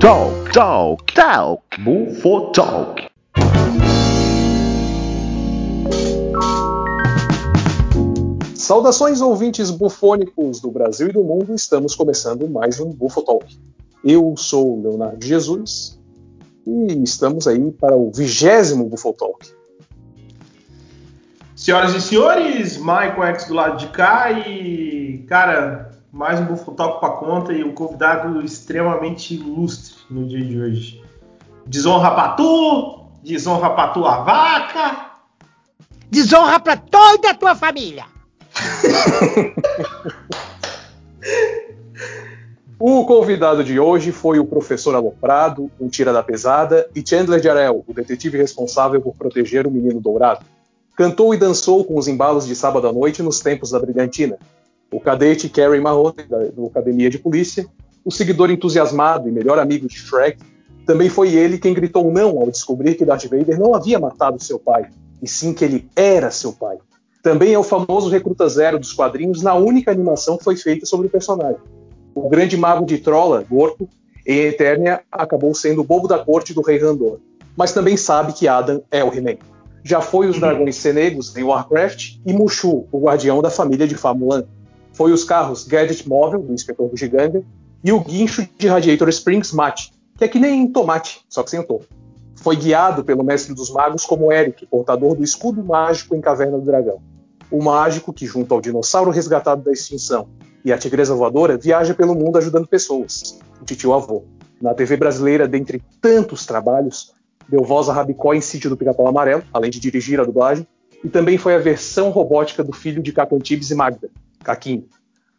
Talk, talk, talk. Bufo Talk. Saudações ouvintes bufônicos do Brasil e do mundo, estamos começando mais um Bufo Talk. Eu sou o Leonardo Jesus e estamos aí para o vigésimo Bufo Talk. Senhoras e senhores, Michael X do lado de cá e, cara, mais um Bufo Talk para conta e um convidado extremamente ilustre no dia de hoje. Desonra pra tu, desonra pra tua vaca. Desonra pra toda a tua família. O convidado de hoje foi o professor Aloprado, um tira da pesada, e Chandler Jarrell, o detetive responsável por proteger o menino dourado. Cantou e dançou com os embalos de sábado à noite nos tempos da Brilhantina. O cadete Kerry Mahoney, da do Academia de Polícia, o seguidor entusiasmado e melhor amigo de Shrek, também foi ele quem gritou não ao descobrir que Darth Vader não havia matado seu pai, e sim que ele era seu pai. Também é o famoso Recruta Zero dos quadrinhos na única animação que foi feita sobre o personagem. O grande mago de Trolla, Gorko, em Eternia acabou sendo o bobo da corte do rei Randor, mas também sabe que Adam é o He-Man. Já foi os dragões Senegos em Warcraft e Mushu, o guardião da família de Famulan. Foi os carros Gadget Móvel, do Inspetor Bugiganga, e o guincho de Radiator Springs Mate, que é que nem tomate, só que sem o topo. Foi guiado pelo mestre dos magos como Eric, portador do escudo mágico em Caverna do Dragão. O mágico que, junto ao dinossauro resgatado da extinção e a tigresa voadora, viaja pelo mundo ajudando pessoas, o titio avô. Na TV brasileira, dentre tantos trabalhos, deu voz a Rabicó em Sítio do Pica-Pau Amarelo, além de dirigir a dublagem, e também foi a versão robótica do filho de Caco Antibes e Magda, Caquinho.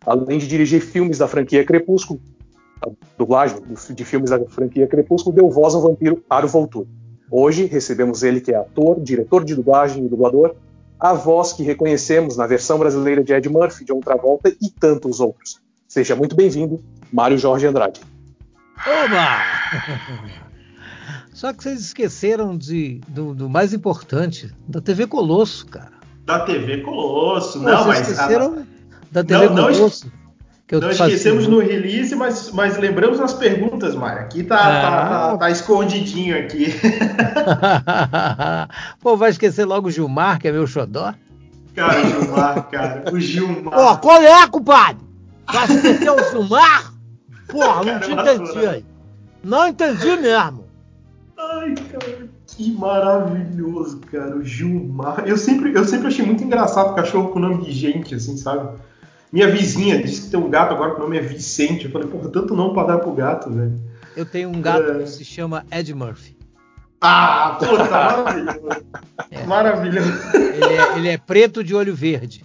Além de dirigir filmes da franquia Crepúsculo, a dublagem de filmes da franquia Crepúsculo, deu voz ao vampiro Aro Voltur. Hoje recebemos ele que é ator, diretor de dublagem e dublador, a voz que reconhecemos na versão brasileira de Ed Murphy, de Outra Volta e tantos outros. Seja muito bem-vindo, Mário Jorge Andrade. Oba! Só que vocês esqueceram de, do, do mais importante, da TV Colosso, cara. Da TV Colosso, Pô, não, vocês mas. esqueceram da TV Não, não Colosso. que eu Não fazia- esquecemos no release, mas, mas lembramos nas perguntas, Mário. Aqui tá, Ah. tá, tá- tá escondidinho aqui. Pô, vai esquecer logo o Gilmar, que é meu xodó? Cara, o Gilmar, cara. O Pô, Gilmar. qual é, compadre? Vai esquecer o Gilmar? Porra, não Cara, te entendi aí. Não entendi mesmo. Ai, cara, que maravilhoso, cara. O Gilmar. Eu sempre, eu sempre achei muito engraçado cachorro com nome de gente, assim, sabe? Minha vizinha disse que tem um gato agora que o nome é Vicente. Eu falei, porra, tanto não pra dar pro gato, velho. Eu tenho um gato É. que se chama Ed Murphy. Ah, puta, maravilhoso. É. Maravilhoso. Ele é, ele é preto de olho verde.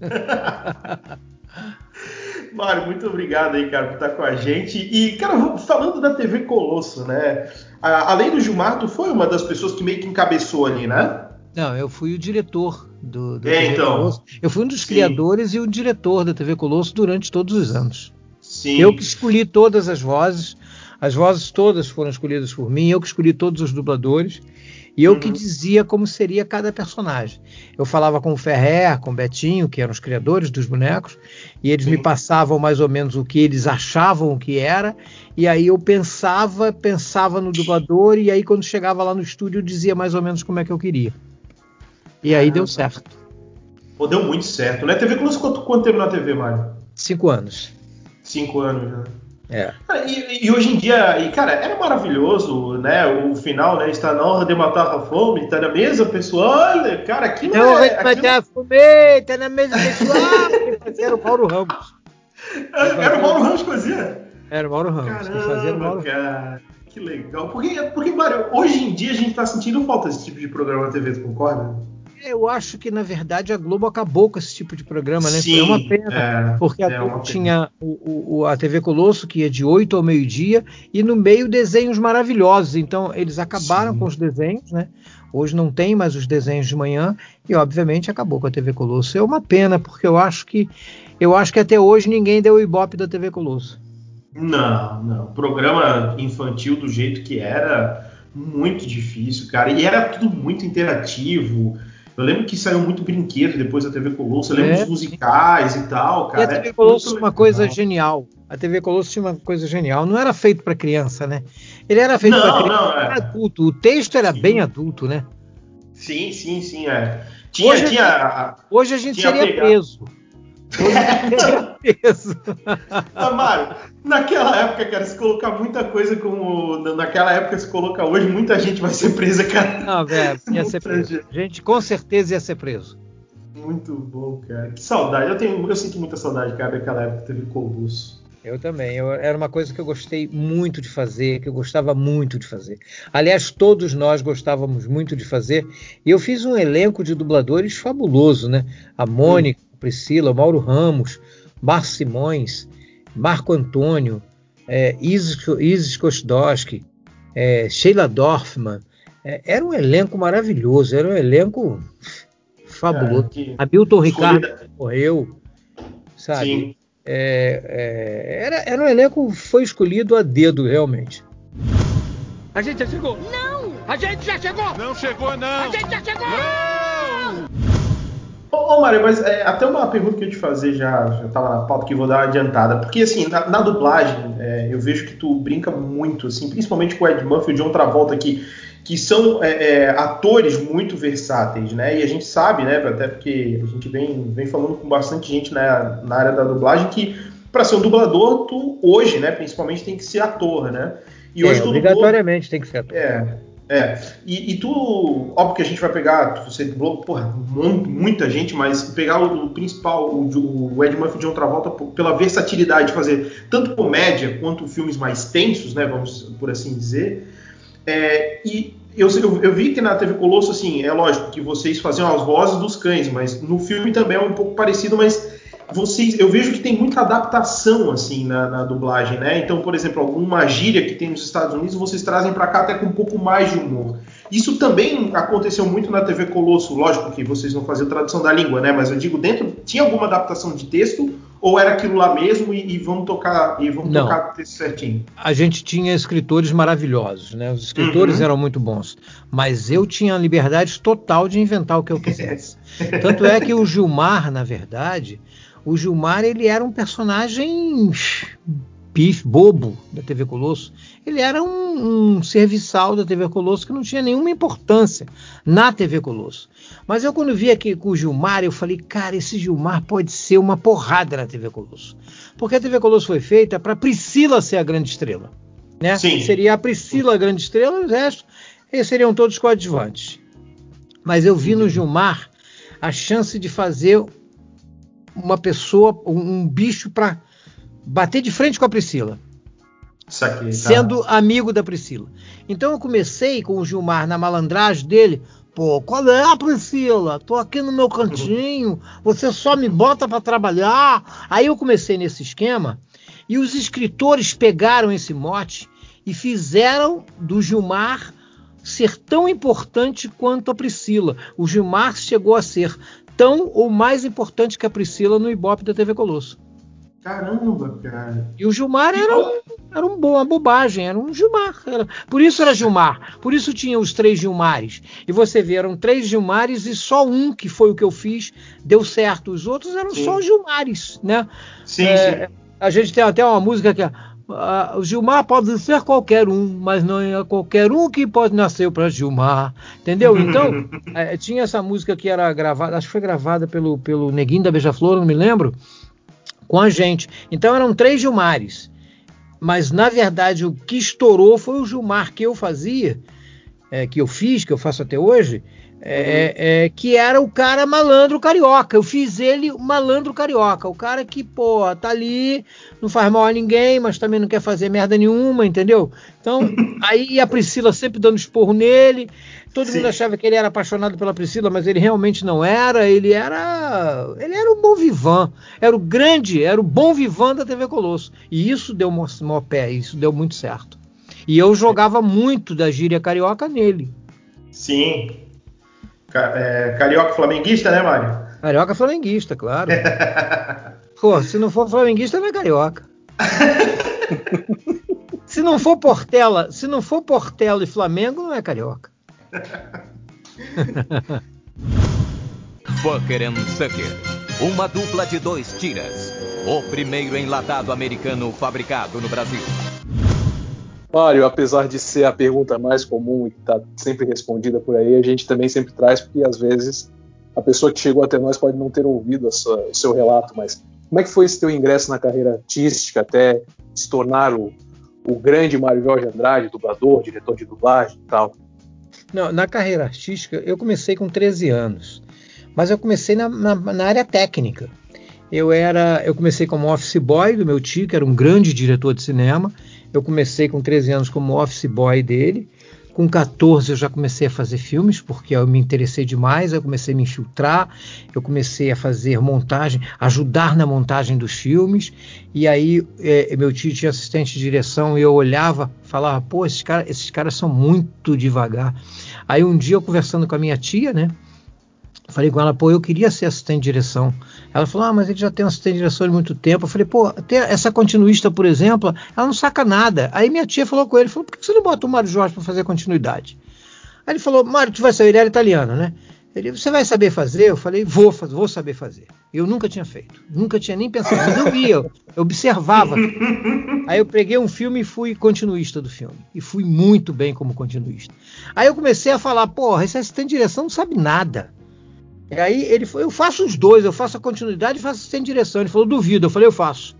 Mário, muito obrigado aí, cara, por estar com a gente. E, cara, falando da TV Colosso, né? além do Gilmar, tu foi uma das pessoas que meio que encabeçou ali, né? Não, eu fui o diretor do, da É, TV então. Colosso. Eu fui um dos Sim. criadores e o diretor da TV Colosso durante todos os anos. Sim. Eu que escolhi todas as vozes, as vozes todas foram escolhidas por mim, eu que escolhi todos os dubladores e eu que Uhum. dizia como seria cada personagem. Eu falava com o Ferrer, com o Betinho, que eram os criadores dos bonecos, e eles Sim. me passavam mais ou menos o que eles achavam que era, e aí eu pensava, pensava no dublador, e aí quando chegava lá no estúdio eu dizia mais ou menos como é que eu queria. E aí deu certo. Pô, deu muito certo, né? TV Colosso, quanto, quanto tempo na TV, Mário? Cinco anos. Cinco anos, né? É. Cara, E, e hoje em dia, e, cara, era maravilhoso, né? O final, né? Está na hora de matar a fome, tá na mesa, pessoal. Olha, cara, aquilo Não, é. vai aquilo- matar a fome, tá na mesa pessoal. Era o Mauro Ramos. Era o Mauro Ramos que fazia. Era o Mauro Ramos. Quem fazia era o Caramba, Mauro cara. Que legal. Porque, porque, Mário, hoje em dia a gente tá sentindo falta desse tipo de programa na TV, tu concorda? Eu acho que, na verdade, a Globo acabou com esse tipo de programa, né? Sim, é uma pena. é, porque a é Globo tinha o, o- a TV Colosso, que ia de 8 ao meio-dia, e no meio desenhos maravilhosos. Então, eles acabaram Sim. com os desenhos, né? Hoje não tem mais os desenhos de manhã, e obviamente acabou com a TV Colosso. É uma pena, porque eu acho que eu acho que até hoje ninguém deu o ibope da TV Colosso. Não, não. Programa infantil do jeito que era, muito difícil, cara. E era tudo muito interativo. Eu lembro que saiu muito brinquedo depois da TV Colosso. Eu lembro É. dos musicais e tal, E cara. a TV É Colosso tinha uma coisa genial. A TV Colosso tinha uma coisa genial. Não era feito para criança, né? Ele era feito para criança não, para é. adulto. O texto era Sim. bem adulto, né? Sim, sim, sim, é. Tinha, Hoje- tinha. a- Hoje a gente seria pegado. preso. Ah, Mário, naquela época, cara, se colocar muita coisa como. na- Naquela época, se colocar hoje, muita gente vai ser presa, cara. Não, velho, ia ser preso. gente. A gente com certeza ia ser preso. Muito bom, cara. Que saudade. Eu, tenho, eu sinto muita saudade, cara, daquela época que teve Colosso. Eu também. Eu- era uma coisa que eu gostei muito de fazer, que eu gostava muito de fazer. Aliás, todos nós gostávamos muito de fazer. E eu fiz um elenco de dubladores fabuloso, né? A Mônica, Priscila, Mauro Ramos, Mar Simões, Marco Antônio, é, Isis, Isis Kostowski, é, Sheila Dorfman. É, era um elenco maravilhoso, era um elenco fabuloso. Cara, que- Hamilton Ricardo Escolhida- morreu, sabe? Sim. É, é, era, era um elenco que foi escolhido a dedo, realmente. A gente já chegou! Não! A gente já chegou! Não chegou, não! A gente já chegou! Não! Ô, ô Mário, mas é, até uma pergunta que eu te fazer já, já tava na pauta que vou dar uma adiantada. Porque, assim, na, na dublagem, é, eu vejo que tu brinca muito, assim, principalmente com o Ed Murphy e o John Travolta, que, que são é, é, atores muito versáteis, né? E a gente sabe, né, até porque a gente vem, vem falando com bastante gente na, na área da dublagem, que para ser um dublador, tu hoje, né, principalmente tem que ser ator, né? E hoje É, tu dublou- obrigatoriamente tem que ser ator. é, é. E, e tu, óbvio que a gente vai pegar, você dublou, porra, mu- muita gente, mas pegar o, o principal, o, o Ed Murphy de John Travolta, p- pela versatilidade de fazer tanto comédia quanto filmes mais tensos, né, vamos por assim dizer. É, e eu, eu, eu vi que na TV Colosso, assim, é lógico que vocês faziam as vozes dos cães, mas no filme também é um pouco parecido, mas vocês, eu vejo que tem muita adaptação assim na, na dublagem, né? Então, por exemplo, alguma gíria que tem nos Estados Unidos, vocês trazem para cá até com um pouco mais de humor. Isso também aconteceu muito na TV Colosso, lógico que vocês não faziam tradução da língua, né? Mas eu digo, dentro tinha alguma adaptação de texto ou era aquilo lá mesmo e, e vamos tocar e vamos Não. tocar o texto certinho? A gente tinha escritores maravilhosos, né? Os escritores Uhum. eram muito bons, mas eu tinha a liberdade total de inventar o que eu quisesse. Tanto é que o Gilmar, na verdade, o Gilmar ele era um personagem pif, bobo da TV Colosso. Ele era um, um serviçal da TV Colosso que não tinha nenhuma importância na TV Colosso. Mas eu quando vi aqui com o Gilmar, eu falei, cara, esse Gilmar pode ser uma porrada na TV Colosso. Porque a TV Colosso foi feita para Priscila ser a grande estrela. Né? Sim. Seria a Priscila a grande estrela e o resto seriam todos coadjuvantes. Mas eu vi no Gilmar a chance de fazer uma pessoa, um, um bicho para bater de frente com a Priscila, Isso aqui, tá? sendo amigo da Priscila. Então eu comecei com o Gilmar na malandragem dele. Pô, qual é, Priscila? Tô aqui no meu cantinho, você só me bota para trabalhar. Aí eu comecei nesse esquema e os escritores pegaram esse mote e fizeram do Gilmar ser tão importante quanto a Priscila. O Gilmar chegou a ser tão ou mais importante que a Priscila no Ibope da TV Colosso. Caramba, cara. E o Gilmar era, um, era um, uma bobagem, era um Gilmar. era- por isso era Gilmar. Por isso tinha os três Gilmares. E você vê, eram três Gilmares e só um, que foi o que eu fiz, deu certo. Os outros eram Sim. só Gilmares, né? Sim, É, sim. A gente tem até uma música que é. Ah, o Gilmar pode ser qualquer um, mas não é qualquer um que pode nascer para Gilmar, entendeu? Então eh, tinha essa música que era gravada, acho que foi gravada pelo, pelo Neguinho da Beija-Flor, não me lembro, com a gente. Então eram três Gilmares, mas na verdade o que estourou foi o Gilmar que eu fazia, eh, que eu fiz, que eu faço até hoje, é, é, que era o cara malandro carioca. Eu fiz ele o malandro carioca. O cara que, pô, tá ali, não faz mal a ninguém, mas também não quer fazer merda nenhuma, entendeu? Então, aí a Priscila sempre dando esporro nele. Todo Sim. mundo achava que ele era apaixonado pela Priscila, mas ele realmente não era. Ele era. Ele era o bom vivan. Era o grande, era o bom vivan da TV Colosso. E isso deu mó mó pé, isso deu muito certo. E eu jogava muito da gíria carioca nele. Sim. É, carioca flamenguista, né, Mário? Carioca flamenguista, claro. Pô, se não for flamenguista, não é carioca. se não for Portela, se não for Portela e Flamengo, não é carioca. Fucker and Sucker. Uma dupla de dois tiras. O primeiro enlatado americano fabricado no Brasil. Mário, apesar de ser a pergunta mais comum e que está sempre respondida por aí, a gente também sempre traz, porque às vezes a pessoa que chegou até nós pode não ter ouvido sua, o seu relato, mas como é que foi esse teu ingresso na carreira artística até se tornar o, o grande Mário Jorge Andrade, dublador, diretor de dublagem e tal? Não, na carreira artística, eu comecei com 13 anos, mas eu comecei na, na, na área técnica. Eu era, eu comecei como office boy do meu tio, que era um grande diretor de cinema. Eu comecei com 13 anos como office boy dele. Com 14 eu já comecei a fazer filmes, porque eu me interessei demais, eu comecei a me infiltrar, eu comecei a fazer montagem, ajudar na montagem dos filmes, e aí é, meu tio tinha assistente de direção e eu olhava, falava, pô, esses, cara, esses caras são muito devagar. Aí um dia eu conversando com a minha tia, né, Falei com ela, pô, eu queria ser assistente de direção. Ela falou, ah, mas ele já tem um assistente de direção há muito tempo. Eu falei, pô, essa continuista, por exemplo, ela não saca nada. Aí minha tia falou com ele, falou, por que você não bota o Mário Jorge para fazer continuidade? Aí ele falou, Mário, tu vai saber, ele era italiano, né? Ele, você vai saber fazer? Eu falei, vou, vou saber fazer. Eu nunca tinha feito, nunca tinha nem pensado, mas eu via, eu observava. Aí eu peguei um filme e fui continuista do filme. E fui muito bem como continuista. Aí eu comecei a falar, porra, esse assistente de direção não sabe nada. E aí ele falou, eu faço os dois, eu faço a continuidade e faço assistente de direção. Ele falou, duvido. Eu falei, eu faço.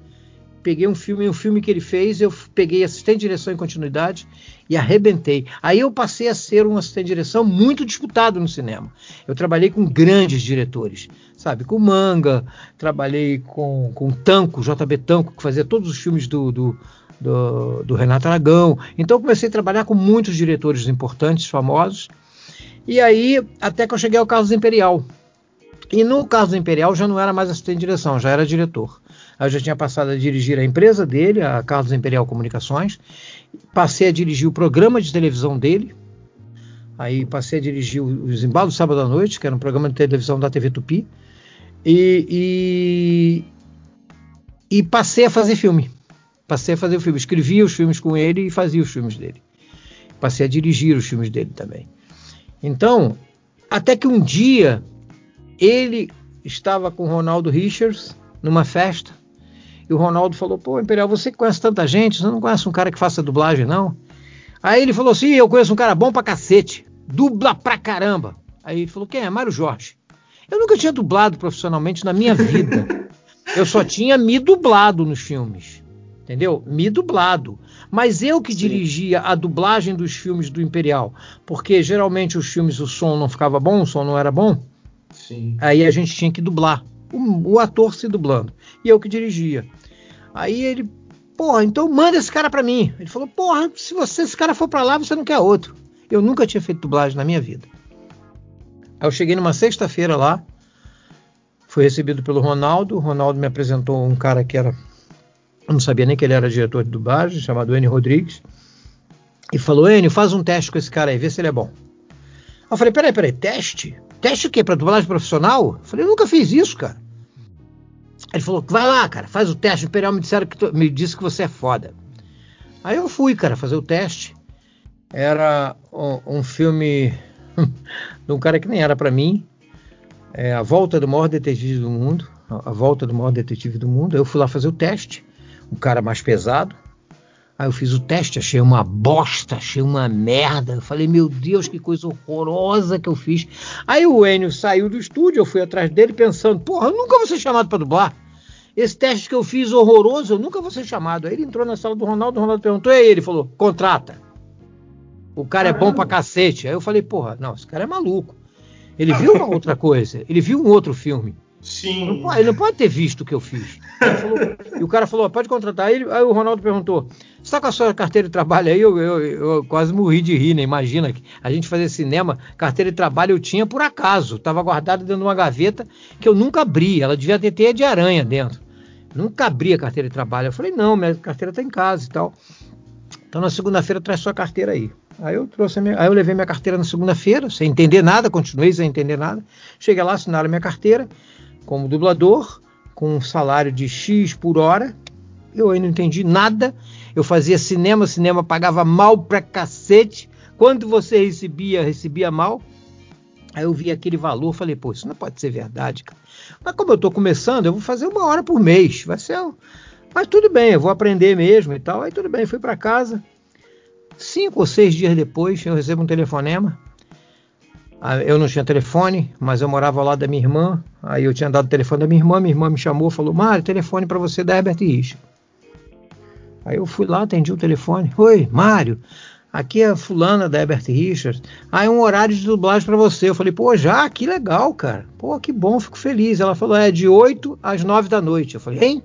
Peguei um filme, um filme que ele fez, eu peguei assistente de direção e continuidade e arrebentei. Aí eu passei a ser um assistente de direção muito disputado no cinema. Eu trabalhei com grandes diretores, sabe? Com Manga, trabalhei com, com Tanco, JB Tanco, que fazia todos os filmes do, do, do, do Renato Aragão. Então comecei a trabalhar com muitos diretores importantes, famosos. E aí, até que eu cheguei ao Carlos Imperial. E no Carlos Imperial já não era mais assistente de direção, já era diretor. Eu já tinha passado a dirigir a empresa dele, a Carlos Imperial Comunicações. Passei a dirigir o programa de televisão dele. Aí passei a dirigir os Embalos Sábado à Noite, que era um programa de televisão da TV Tupi. E, e, e passei a fazer filme. Passei a fazer filme. Escrevia os filmes com ele e fazia os filmes dele. Passei a dirigir os filmes dele também. Então, até que um dia ele estava com o Ronaldo Richards numa festa e o Ronaldo falou: Pô, Imperial, você conhece tanta gente, você não conhece um cara que faça dublagem, não? Aí ele falou: Sim, eu conheço um cara bom pra cacete, dubla pra caramba. Aí ele falou: Quem é? Mário Jorge. Eu nunca tinha dublado profissionalmente na minha vida. Eu só tinha me dublado nos filmes. Entendeu? Me dublado. Mas eu que Sim. dirigia a dublagem dos filmes do Imperial. Porque geralmente os filmes o som não ficava bom, o som não era bom. Sim. Aí a gente tinha que dublar. O, o ator se dublando. E eu que dirigia. Aí ele, porra, então manda esse cara para mim. Ele falou, porra, se você esse cara for para lá, você não quer outro. Eu nunca tinha feito dublagem na minha vida. Aí eu cheguei numa sexta-feira lá, fui recebido pelo Ronaldo. O Ronaldo me apresentou um cara que era eu não sabia nem que ele era diretor de dublagem, chamado Enio Rodrigues, e falou: Enio, faz um teste com esse cara aí, vê se ele é bom. Eu falei: peraí, peraí, teste? Teste o quê? Para dublagem profissional? Eu falei: eu nunca fiz isso, cara. Ele falou: vai lá, cara, faz o teste. O Imperial me, disseram que me disse que você é foda. Aí eu fui, cara, fazer o teste. Era um, um filme de um cara que nem era para mim. É A Volta do Maior Detetive do Mundo. A Volta do Maior Detetive do Mundo. Eu fui lá fazer o teste um cara mais pesado. Aí eu fiz o teste, achei uma bosta, achei uma merda. Eu falei, meu Deus, que coisa horrorosa que eu fiz. Aí o Enio saiu do estúdio, eu fui atrás dele pensando, porra, eu nunca vou ser chamado para dublar. Esse teste que eu fiz horroroso, eu nunca vou ser chamado. Aí ele entrou na sala do Ronaldo, o Ronaldo perguntou, e aí ele falou, contrata. O cara é bom pra cacete. Aí eu falei, porra, não, esse cara é maluco. Ele viu uma outra coisa, ele viu um outro filme. Sim. Não pode, ele não pode ter visto o que eu fiz. Falou, e o cara falou: pode contratar. Aí, aí o Ronaldo perguntou: está com a sua carteira de trabalho aí? Eu, eu, eu, quase morri de rir, né? Imagina que a gente fazer cinema, carteira de trabalho eu tinha por acaso. Estava guardada dentro de uma gaveta que eu nunca abri. Ela devia ter teia de aranha dentro. Nunca abri a carteira de trabalho. Eu falei: não, minha carteira está em casa e tal. Então na segunda-feira traz sua carteira aí. Aí eu trouxe minha, aí eu levei minha carteira na segunda-feira, sem entender nada, continuei sem entender nada. Cheguei lá, assinaram minha carteira como dublador, com um salário de X por hora. Eu aí não entendi nada. Eu fazia cinema, cinema pagava mal pra cacete. Quando você recebia, recebia mal. Aí eu vi aquele valor, falei, pô, isso não pode ser verdade, cara. Mas como eu tô começando, eu vou fazer uma hora por mês. Vai ser. um- Mas tudo bem, eu vou aprender mesmo e tal. Aí tudo bem, fui para casa. Cinco ou seis dias depois, eu recebo um telefonema. Ah, Eu não tinha telefone, mas eu morava lado da minha irmã. Aí eu tinha dado o telefone da minha irmã, minha irmã me chamou, falou: Mário, telefone para você da Herbert Richard. Aí eu fui lá, atendi o telefone. Oi, Mário, aqui é a fulana da Herbert Richards. Ah, é um horário de dublagem para você. Eu falei, pô, já? Que legal, cara. Pô, que bom, fico feliz. Ela falou, é de 8 às 9 da noite. Eu falei, hein?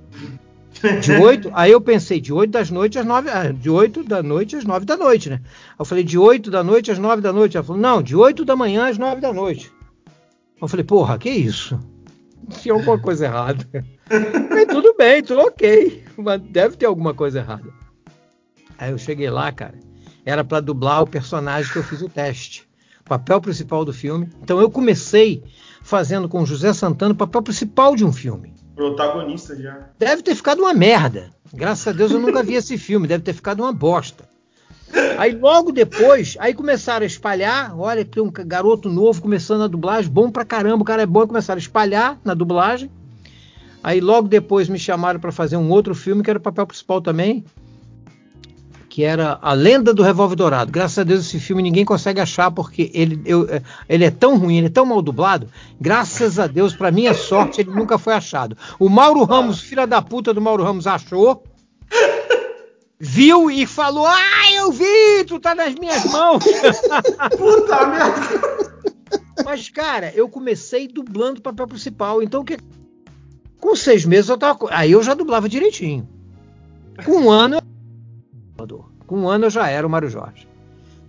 De 8? Aí eu pensei, de 8 das noites às 9, ah, de 8 da noite às 9 da noite, né? Eu falei, de 8 da noite às 9 da noite. Ela falou, não, de 8 da manhã às 9 da noite. Eu falei, porra, que isso? Tinha alguma coisa errada. Mas tudo bem, tudo ok. Mas deve ter alguma coisa errada. Aí eu cheguei lá, cara. Era para dublar o personagem que eu fiz o teste. Papel principal do filme. Então eu comecei fazendo com o José Santana o papel principal de um filme. Protagonista já. Deve ter ficado uma merda. Graças a Deus eu nunca vi esse filme. Deve ter ficado uma bosta. Aí logo depois, aí começaram a espalhar. Olha, tem um garoto novo começando a dublagem, bom pra caramba, o cara é bom. Começaram a espalhar na dublagem. Aí logo depois me chamaram para fazer um outro filme que era o papel principal também, que era A Lenda do Revólver Dourado. Graças a Deus esse filme ninguém consegue achar porque ele, eu, é, ele é tão ruim, ele é tão mal dublado. Graças a Deus, para minha sorte, ele nunca foi achado. O Mauro Ramos, filha da puta do Mauro Ramos, achou. Viu e falou: Ah, eu vi, tu tá nas minhas mãos. Puta merda! Mas, cara, eu comecei dublando o papel principal. Então, que... com seis meses eu tava. Aí eu já dublava direitinho. Com um ano, eu... com um ano eu já era o Mário Jorge.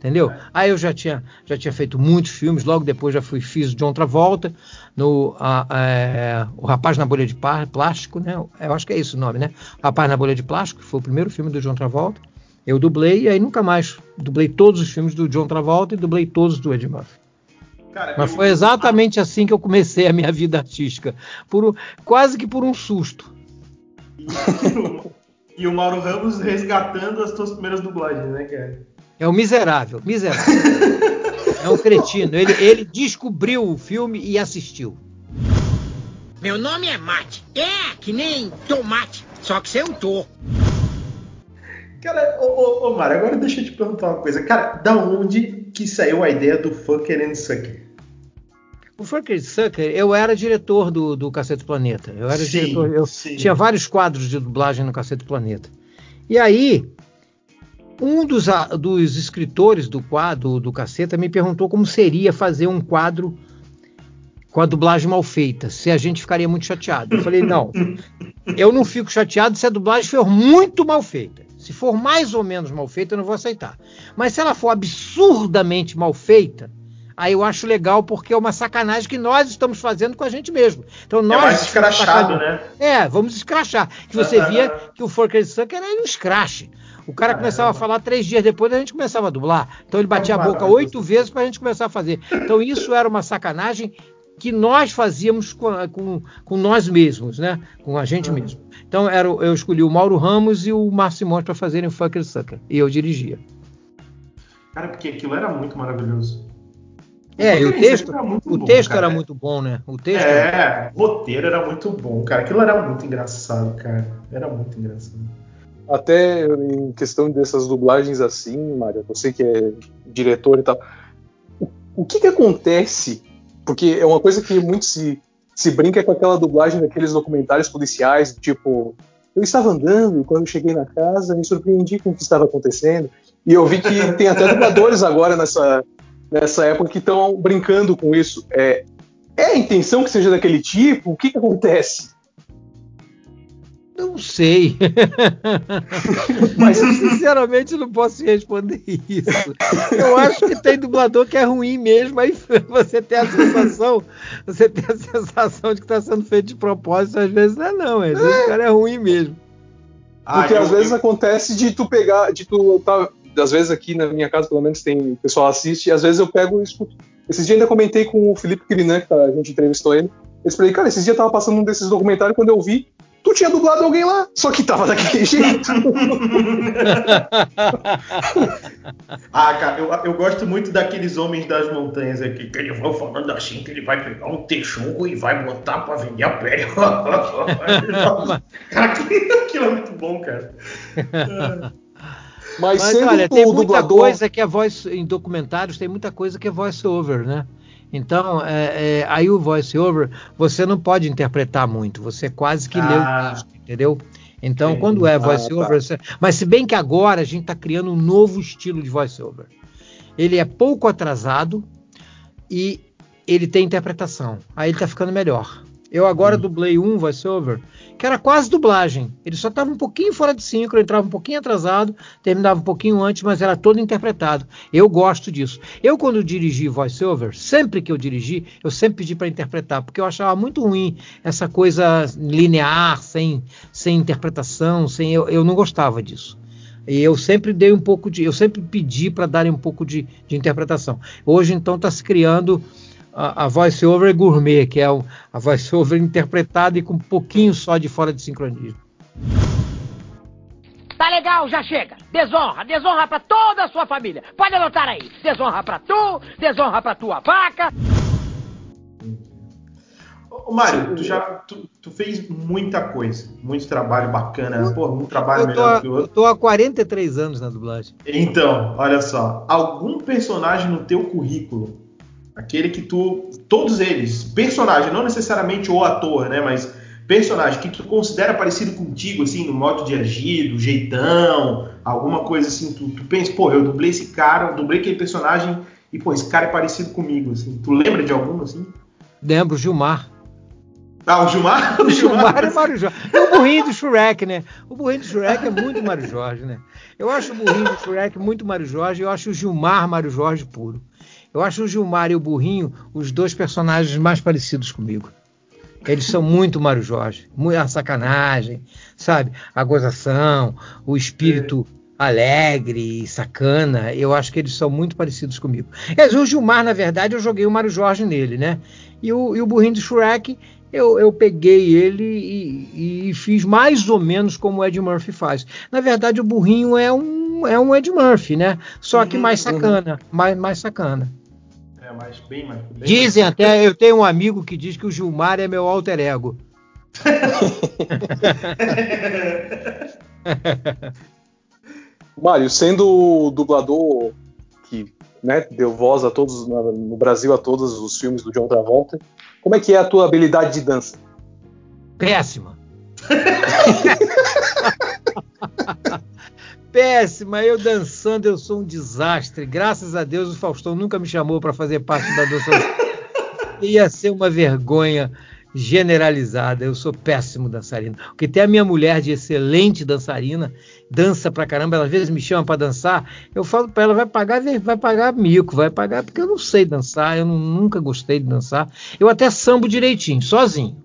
Entendeu? Aí eu já tinha, já tinha feito muitos filmes. Logo depois já fui fiz John Travolta no a, é, o Rapaz na Bolha de Plástico, né? Eu acho que é isso o nome, né? Rapaz na Bolha de Plástico, que foi o primeiro filme do John Travolta. Eu dublei e aí nunca mais dublei todos os filmes do John Travolta e dublei todos do Ed Murphy. Cara, Mas eu- foi exatamente assim que eu comecei a minha vida artística, por quase que por um susto. E o Mauro Ramos resgatando as tuas primeiras dublagens, né, cara? É um miserável, miserável. é um cretino. Ele, ele descobriu o filme e assistiu. Meu nome é Mate. É, que nem tomate, só que sem o tô. Cara, ô, ô, ô Mário, agora deixa eu te perguntar uma coisa. Cara, da onde que saiu a ideia do Fucker and Sucker? O Frank Sucker, eu era diretor do, do Cacete Planeta. Eu era Sim, diretor, eu sim. tinha vários quadros de dublagem no Cacete Planeta. E aí, um dos, a- dos escritores do quadro do Caceta me perguntou como seria fazer um quadro com a dublagem mal feita, se a gente ficaria muito chateado. Eu falei, não, eu não fico chateado se a dublagem for muito mal feita. Se for mais ou menos mal feita, eu não vou aceitar. Mas se ela for absurdamente mal feita, aí eu acho legal porque é uma sacanagem que nós estamos fazendo com a gente mesmo. Então É nós mais escrachado, né? é, vamos escrachar. Que você Ah, via ah, que o Forker Sucker era um escrache. O cara começava a falar três dias depois, a gente começava a dublar. Então ele batia a boca oito vezes para a gente começar a fazer. Então isso era uma sacanagem que nós fazíamos com, com, com nós mesmos, né? Com a gente mesmo. Então era, eu escolhi o Mauro Ramos e o Márcio Simões para fazerem o Fucker Sucker. E eu dirigia. Cara, porque aquilo era muito maravilhoso. É, e o texto, era muito o bom, texto cara. era muito bom, né? O texto era- É, o roteiro era muito bom, cara. Aquilo era muito engraçado, cara. Era muito engraçado. Até em questão dessas dublagens assim, Mário, você que é diretor e tal, o, o que que acontece? Porque é uma coisa que muito se, se brinca com aquela dublagem daqueles documentários policiais, tipo, eu estava andando e quando cheguei na casa me surpreendi com o que estava acontecendo. E eu vi que tem até dubladores agora nessa, nessa época que estão brincando com isso. É, é a intenção que seja daquele tipo? O que que acontece? Não sei. Mas sinceramente não posso responder isso. Eu acho que tem dublador que é ruim mesmo, aí você tem a sensação, você tem a sensação de que está sendo feito de propósito, às vezes não é não, às vezes o cara é ruim mesmo. Porque Ah, às eu- vezes eu- acontece de tu pegar, de tu tá, às vezes aqui na minha casa pelo menos tem o pessoal assiste, e às vezes eu pego e escuto. Esses dias ainda comentei com o Felipe Crinan, que a gente entrevistou ele. Eu falei, cara, esses dias eu tava passando um desses documentários quando eu vi, tu tinha dublado alguém lá, só que tava daquele jeito. ah, cara, eu, eu gosto muito daqueles homens das montanhas aqui, que ele vai falando assim, que ele vai pegar um texugo e vai botar pra vender a pele. cara, aquilo é muito bom, cara. Mas, Mas olha, tem muita dublador... coisa que é voz em documentários, tem muita coisa que é voice over, né? Então, é, é, aí o voice over você não pode interpretar muito, você quase que ah. lê o texto, entendeu? Então, Sim. quando é voice ah, tá. mas se bem que agora a gente está criando um novo estilo de voice over. Ele é pouco atrasado e ele tem interpretação. Aí ele está ficando melhor. Eu agora hum. dublei um voiceover que era quase dublagem. Ele só estava um pouquinho fora de sincro, entrava um pouquinho atrasado, terminava um pouquinho antes, mas era todo interpretado. Eu gosto disso. Eu, quando dirigi voiceover, sempre que eu dirigi, eu sempre pedi para interpretar, porque eu achava muito ruim essa coisa linear, sem, sem interpretação, sem eu, eu não gostava disso. E eu sempre dei um pouco de. Eu sempre pedi para darem um pouco de, de interpretação. Hoje, então, está se criando a, a voice-over gourmet, que é o, a voice-over interpretada e com um pouquinho só de fora de sincronismo. Tá legal, já chega. Desonra, desonra pra toda a sua família. Pode anotar aí. Desonra pra tu, desonra pra tua vaca. Ô, Mário, tu já tu, tu, fez muita coisa, muito trabalho bacana, pô, um trabalho melhor que o outro. Eu tô há 43 anos na dublagem. Então, olha só, algum personagem no teu currículo Aquele que tu. Todos eles, personagem, não necessariamente o ator, né? Mas personagem que tu considera parecido contigo, assim, no modo de agir, do jeitão, alguma coisa assim, tu, tu pensa, pô, eu dublei esse cara, eu dublei aquele personagem e, pô, esse cara é parecido comigo, assim. Tu lembra de algum, assim? Lembro, Gilmar. Ah, o Gilmar? O Gilmar é Mário Jorge. E o burrinho do Shrek, né? O burrinho do Shrek é muito Mário Jorge, né? Eu acho o burrinho do Shrek muito Mário Jorge eu acho o Gilmar Mário Jorge puro. Eu acho o Gilmar e o Burrinho os dois personagens mais parecidos comigo. Eles são muito Mário Jorge, a sacanagem, sabe? A gozação, o espírito alegre e sacana. Eu acho que eles são muito parecidos comigo. Mas o Gilmar, na verdade, eu joguei o Mário Jorge nele, né? E o, e o burrinho do Shrek, eu, eu peguei ele e, e, fiz mais ou menos como o Ed Murphy faz. Na verdade, o burrinho é um, é um Ed Murphy, né? Só que uhum, mais sacana, uhum. mais, mais sacana. É, mas bem mais. Bem Dizem mais... até, eu tenho um amigo que diz que o Gilmar é meu alter ego. Mário, sendo dublador que né, deu voz a todos no Brasil a todos os filmes do John Travolta, como é que é a tua habilidade de dança? Péssima. péssima. Eu dançando, eu sou um desastre. Graças a Deus o Faustão nunca me chamou para fazer parte da dança. Ia ser uma vergonha generalizada. Eu sou péssimo dançarino. Porque tem a minha mulher de excelente dançarina, dança pra caramba, ela às vezes me chama para dançar, eu falo para ela vai pagar, vai pagar mico, vai pagar porque eu não sei dançar, eu nunca gostei de dançar. Eu até sambo direitinho, sozinho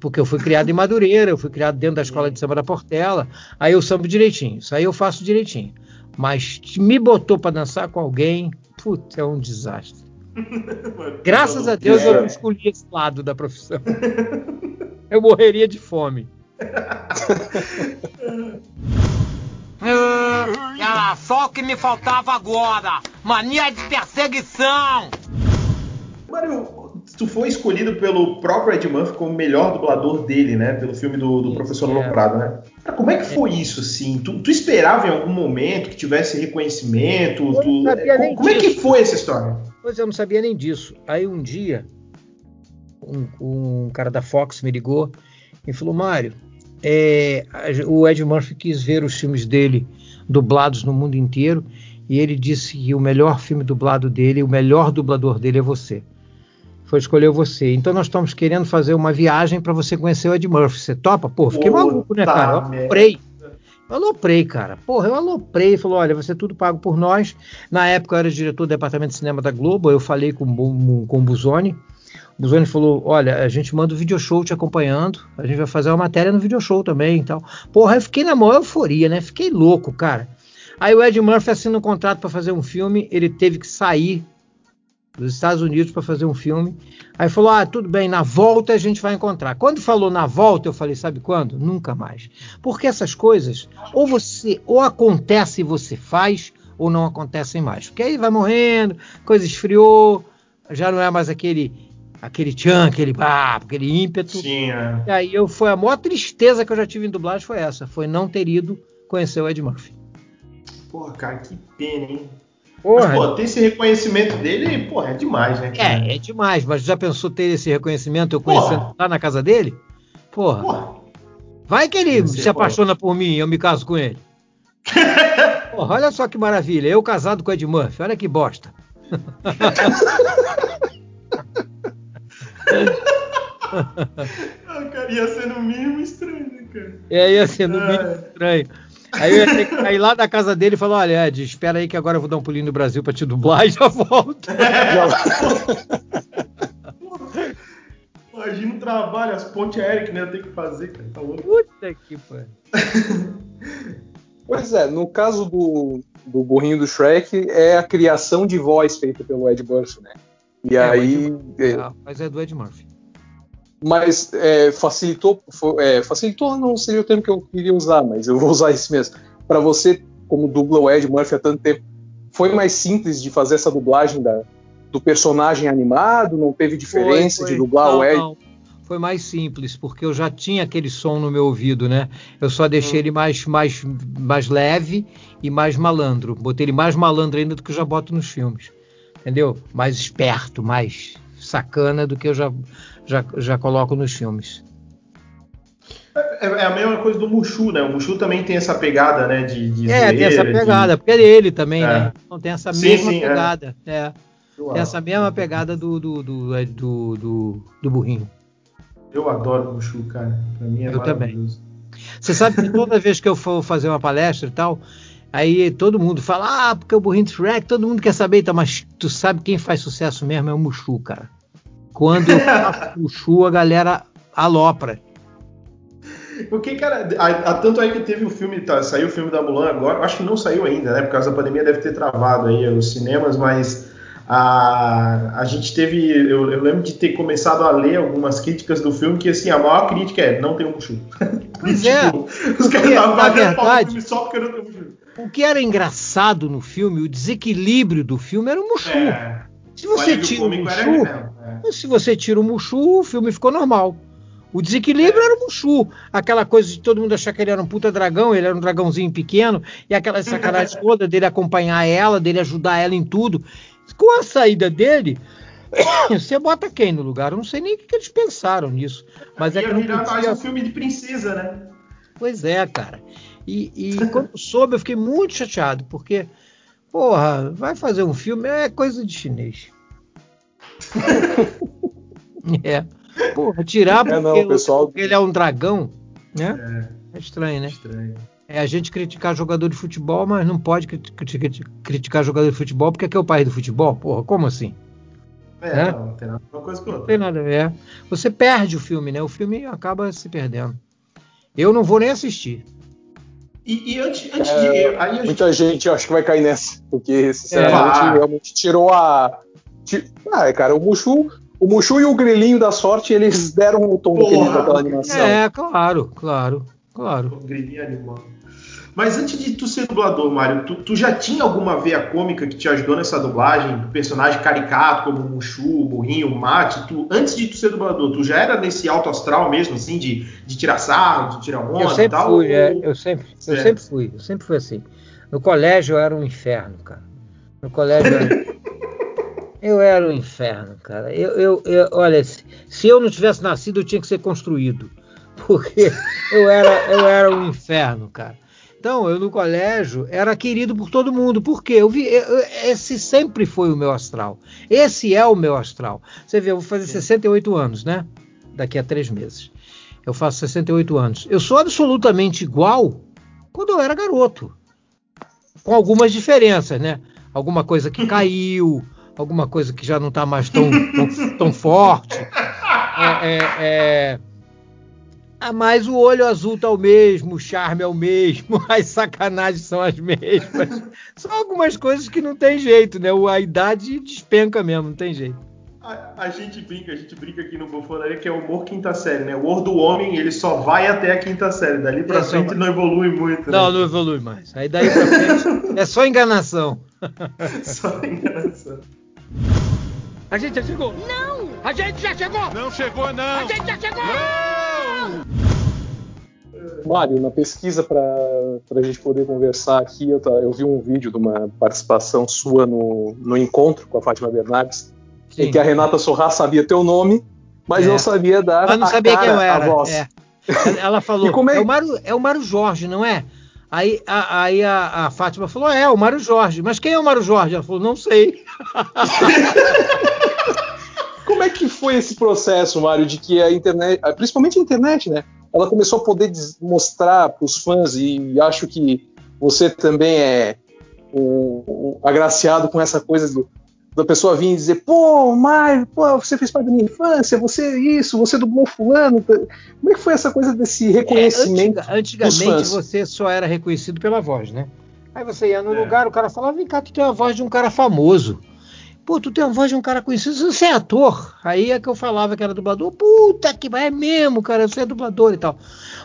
porque eu fui criado em Madureira, eu fui criado dentro da escola de samba da Portela, aí eu sambo direitinho, isso aí eu faço direitinho. Mas me botou para dançar com alguém, putz, é um desastre. Graças a Deus eu não escolhi esse lado da profissão. Eu morreria de fome. Ah, só o que me faltava agora! Mania de perseguição! Mário, tu foi escolhido pelo próprio Ed Murphy como melhor dublador dele, né? Pelo filme do, do Professor é. Né? Cara, como é que foi isso, assim? Tu, tu, esperava em algum momento que tivesse reconhecimento? Eu tu, não sabia nem como disso. é que foi essa história? Pois eu não sabia nem disso. Aí um dia, um, um cara da Fox me ligou e falou, Mário, é, o Ed Murphy quis ver os filmes dele dublados no mundo inteiro e ele disse que o melhor filme dublado dele, o melhor dublador dele é você foi escolher você. Então nós estamos querendo fazer uma viagem para você conhecer o Ed Murphy. Você topa? Pô, fiquei Puta maluco, né, cara? Eu aloprei. Eu aloprei, cara. Porra, eu aloprei. Falou, olha, vai ser tudo pago por nós. Na época eu era diretor do departamento de cinema da Globo. Eu falei com, com o Buzoni. O Buzoni falou, olha, a gente manda o video show te acompanhando. A gente vai fazer uma matéria no video show também e tal. Porra, eu fiquei na maior euforia, né? Fiquei louco, cara. Aí o Ed Murphy assina um contrato para fazer um filme. Ele teve que sair dos Estados Unidos para fazer um filme. Aí falou: ah, tudo bem, na volta a gente vai encontrar. Quando falou na volta, eu falei: sabe quando? Nunca mais. Porque essas coisas, ou você, ou acontece e você faz, ou não acontecem mais. Porque aí vai morrendo, coisa esfriou, já não é mais aquele aquele tchan, aquele pá, aquele ímpeto. Sim, é. E aí eu foi a maior tristeza que eu já tive em dublagem foi essa, foi não ter ido conhecer o Ed Murphy. Porra, cara, que pena, hein? Porra, Mas, pô, ter esse reconhecimento dele, porra, é demais, né? cara? é, é demais, mas já pensou ter esse reconhecimento eu conhecendo Porra. lá na casa dele? Porra, Porra. vai que ele se apaixona por mim e eu me caso com ele. Porra, olha só que maravilha, eu casado com o Ed Murphy, olha que bosta. Ah, cara, ia ser no mínimo estranho, né, cara? E aí, assim, no É. mínimo estranho. Aí eu ia ter que cair lá da casa dele e falar: olha, Ed, espera aí que agora eu vou dar um pulinho no Brasil pra te dublar e já volto. Imagina o trabalho, as pontes aéreas que nem eu tenho que fazer, cara. Tá louco. Puta que pariu. Pois é, no caso do, do burrinho do Shrek, é a criação de voz feita pelo Ed Murphy, né? E É, aí. Ed é, Ah, mas é do Ed Murphy. Mas é, facilitou, é, facilitou não seria o termo que eu queria usar, mas eu vou usar esse mesmo. Para você, como dubla o Ed Murphy há tanto tempo, foi mais simples de fazer essa dublagem da, do personagem animado? Não teve diferença Foi, foi. de dublar Não, o Ed? não. Foi mais simples, porque eu já tinha aquele som no meu ouvido, né? Eu só deixei Hum. ele mais, mais, mais leve e mais malandro. Botei ele mais malandro ainda do que eu já boto nos filmes. Entendeu? Mais esperto, mais sacana do que eu já, já, já coloco nos filmes. É, é a mesma coisa do Mushu, né? O Mushu também tem essa pegada, né? De, de é, tem essa zoeira, de- pegada, porque é dele também, É. né? Então tem essa Sim, mesma sim, é. pegada. É. Tem essa mesma pegada do, do, do, é, do, do, do burrinho. eu adoro o Mushu, cara. Pra mim é Eu também. maravilhoso. Você sabe que toda vez que eu for fazer uma palestra e tal, aí todo mundo fala, ah, porque o burrinho do Shrek, todo mundo quer saber, então, mas tu sabe quem faz sucesso mesmo é o Mushu, cara. Quando eu faço Mushu, a galera alopra. Porque, cara, há, há tanto aí que teve o filme, tá, saiu o filme da Mulan agora, acho que não saiu ainda, né? Por causa da pandemia deve ter travado aí os cinemas, mas a, a gente teve, eu, eu lembro de ter começado a ler algumas críticas do filme, que assim, a maior crítica é não tem um Mushu. Pois é. os caras estavam batendo pau filme só porque não tem um Mushu. O que era engraçado no filme, o desequilíbrio do filme era o Mushu. É, Se o você tira o Mushu, é. se você tira o Mushu, o filme ficou normal. O desequilíbrio era o Mushu. Aquela coisa de todo mundo achar que ele era um puta dragão, ele era um dragãozinho pequeno, e aquela sacanagem toda dele acompanhar ela, dele ajudar ela em tudo. Com a saída dele, você bota quem no lugar? Eu não sei nem o que eles pensaram nisso. Mas é que não virar mais podia um filme de princesa, né? Pois é, cara. E, e quando soube, eu fiquei muito chateado, porque, porra, vai fazer um filme é coisa de chinês. é. Porra, tirar porque, É, não, pessoal- porque ele é um dragão, né? É, É estranho, né? estranho. É a gente criticar jogador de futebol, mas não pode cri- cri- criticar jogador de futebol porque aqui é o país do futebol. Porra, como assim? É, É? não, não tem nada uma coisa com Não tem nada a ver. Você perde o filme, né? O filme acaba se perdendo. Eu não vou nem assistir. E, e antes, antes É, de. Aí a gente Muita gente eu acho que vai cair nessa, porque sinceramente É. realmente tirou a. Ah, cara, o Mushu, o Mushu e o Grilinho da Sorte, eles deram o tom Porra, daquele, daquela animação. É, claro, claro, claro. O grilinho animal. Mas antes de tu ser dublador, Mário, tu, tu já tinha alguma veia cômica que te ajudou nessa dublagem? Personagem caricato, como o Mushu, o Burrinho, o Mate? Tu, antes de tu ser dublador, tu já era nesse alto astral mesmo, assim, de, de tirar sarro, de tirar onda Eu e sempre tal? fui, é, ou- eu sempre, eu Certo. sempre fui, eu sempre fui assim. No colégio eu era um inferno, cara. No colégio eu era, eu era um inferno, cara. Eu, eu, eu- olha, se, se eu não tivesse nascido, eu tinha que ser construído, porque eu era, eu era um inferno, cara. Então, eu no colégio era querido por todo mundo. Por quê? Eu vi, eu- eu- esse sempre foi o meu astral. Esse é o meu astral. Você vê, eu vou fazer 68 anos, né? Daqui a três meses. Eu faço 68 anos. Eu sou absolutamente igual quando eu era garoto. Com algumas diferenças, né? Alguma coisa que caiu, alguma coisa que já não está mais tão, tão, tão forte. É, é, é, Ah, mas o olho azul tá o mesmo, o charme é o mesmo, as sacanagens são as mesmas. São algumas coisas que não tem jeito, né? A idade despenca mesmo, não tem jeito. A, a gente brinca, a gente brinca aqui no Bufonaria que é o humor quinta série, né? O humor do homem, ele só vai até a quinta série. Dali pra É, só frente vai. não evolui muito, Não, né? não evolui mais. Aí daí pra frente é só enganação. Só enganação. A gente já chegou. Não! A gente já chegou! Não chegou, A não! gente já chegou! Não! Mário, na pesquisa para a gente poder conversar aqui, eu, eu vi um vídeo de uma participação sua no, no encontro com a Fátima Bernardes, em Sim. que a Renata Sorra sabia teu nome, mas É. não sabia dar Mas não a sabia cara, quem eu era. a voz. é. Ela- Ela falou, E como é- é... o Mário, é o Mário Jorge, não é? Aí, a, aí a, a Fátima falou, é, o Mário Jorge. Mas quem é o Mário Jorge? Ela falou, não sei. Como é que foi esse processo, Mário, de que a internet, principalmente a internet, né? Ela começou a poder mostrar para os fãs, e acho que você também é agraciado com essa coisa do- da pessoa vir e dizer, pô, Mário, pô, você fez parte da minha infância, você isso, você dublou fulano. Como é que foi essa coisa desse reconhecimento? É, antiga- antigamente fãs. você só era reconhecido pela voz, né? Aí você ia no lugar, o cara falava, vem cá, tu tem a voz de um cara famoso. Pô, tu tem a voz de um cara conhecido, você é ator. Aí é que eu falava que era dublador. Puta que é mesmo, cara, você é dublador e tal.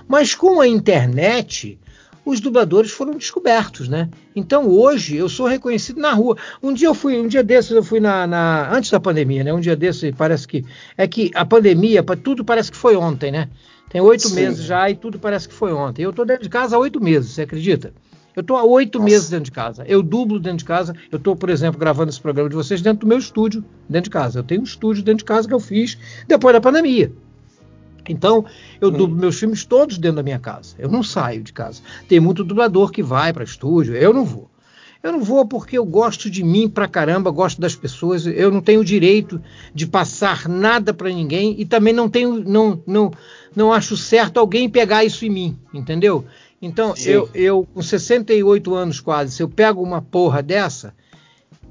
Mas com a internet, os dubladores foram descobertos, né? Então hoje eu sou reconhecido na rua. Um dia eu fui, um dia desses eu fui na, na- antes da pandemia, né? Um dia desses parece que é que a pandemia, pa- tudo parece que foi ontem, né? Tem oito meses já e tudo parece que foi ontem. Eu tô dentro de casa há oito meses, você acredita? Eu tô há oito meses dentro de casa. Eu dublo dentro de casa. Eu tô, por exemplo, gravando esse programa de vocês dentro do meu estúdio, dentro de casa. Eu tenho um estúdio dentro de casa que eu fiz depois da pandemia. Então, eu dublo meus filmes todos dentro da minha casa. Eu não saio de casa. Tem muito dublador que vai para estúdio, eu não vou. Eu não vou porque eu gosto de mim pra caramba, gosto das pessoas. Eu não tenho direito de passar nada para ninguém e também não tenho, não, não, não acho certo alguém pegar isso em mim, entendeu? Então, Sim. eu, eu com 68 anos quase, se eu pego uma porra dessa,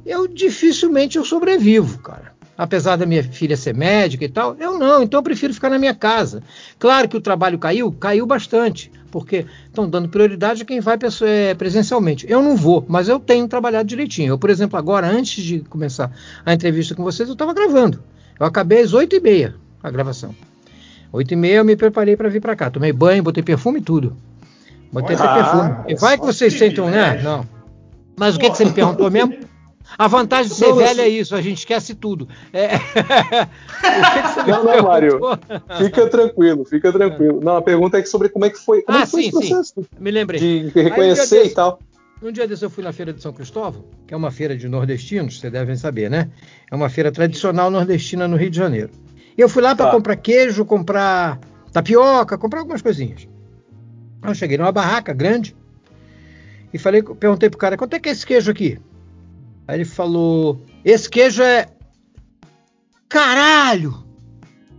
eu dificilmente eu sobrevivo, cara. Apesar da minha filha ser médica e tal, eu não, então eu prefiro ficar na minha casa. Claro que o trabalho caiu, caiu bastante, porque estão dando prioridade a quem vai é, presencialmente. Eu não vou, mas eu tenho trabalhado direitinho. Eu, por exemplo, agora, antes de começar a entrevista com vocês, eu estava gravando. Eu acabei às 8h30 a gravação. 8h30 eu me preparei para vir para cá. Tomei banho, botei perfume e tudo. Botei até perfume. E vai que vocês sentam, né? Não. Mas o que, que você me perguntou mesmo? A vantagem de ser Não, velho é sim. isso, a gente esquece tudo. É... Não, não, Mário. Fica tranquilo, fica tranquilo. Não, a pergunta é sobre como é que foi, como Ah, é foi sim, esse processo Me lembrei. de um reconhecer e tal. Um dia desse eu fui na feira de São Cristóvão, que é uma feira de nordestinos, vocês devem saber, né? É uma feira tradicional nordestina no Rio de Janeiro. E eu fui lá para Tá. comprar queijo, comprar tapioca, comprar algumas coisinhas. Eu cheguei numa barraca grande e falei, perguntei pro cara, quanto é que é esse queijo aqui? Aí ele falou, esse queijo é caralho,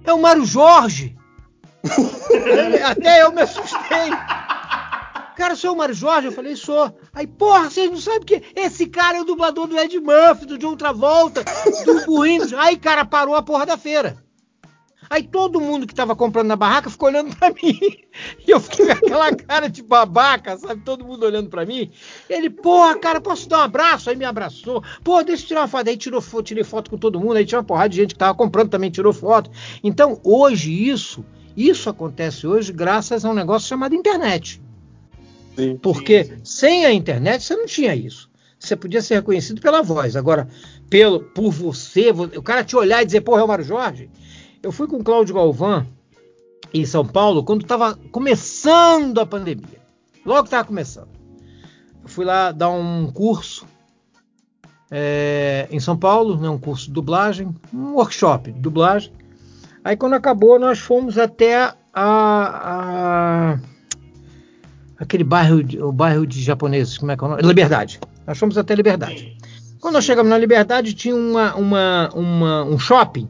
é o Mário Jorge. Até eu me assustei. Cara, senhor é o Mário Jorge? Eu falei, sou. Aí, porra, vocês não sabem que esse cara é o dublador do Ed Murphy, do John Travolta, do Burrinos. Aí, cara, parou a porra da feira. Aí todo mundo que tava comprando na barraca ficou olhando pra mim. E eu fiquei com aquela cara de babaca, sabe? Todo mundo olhando pra mim. Ele, porra, cara, posso te dar um abraço? Aí me abraçou. Pô, deixa eu tirar uma foto. Aí tirou, fo- tirei foto com todo mundo. Aí tinha uma porrada de gente que tava comprando também, tirou foto. Então, hoje, isso, isso acontece hoje graças a um negócio chamado internet. Sim. Porque sem a internet você não tinha isso. Você podia ser reconhecido pela voz. Agora, pelo, por você, vo- o cara te olhar e dizer, porra, é o Mário Jorge. Eu fui com o Cláudio Galvão em São Paulo quando estava começando a pandemia. Logo estava começando. Eu fui lá dar um curso é, em São Paulo, né, um curso de dublagem, um workshop de dublagem. Aí quando acabou, nós fomos até a, a- aquele bairro, o bairro de japoneses, como é que é o nome? Liberdade. Nós fomos até Liberdade. Quando nós chegamos na Liberdade, tinha uma, uma, uma- um shopping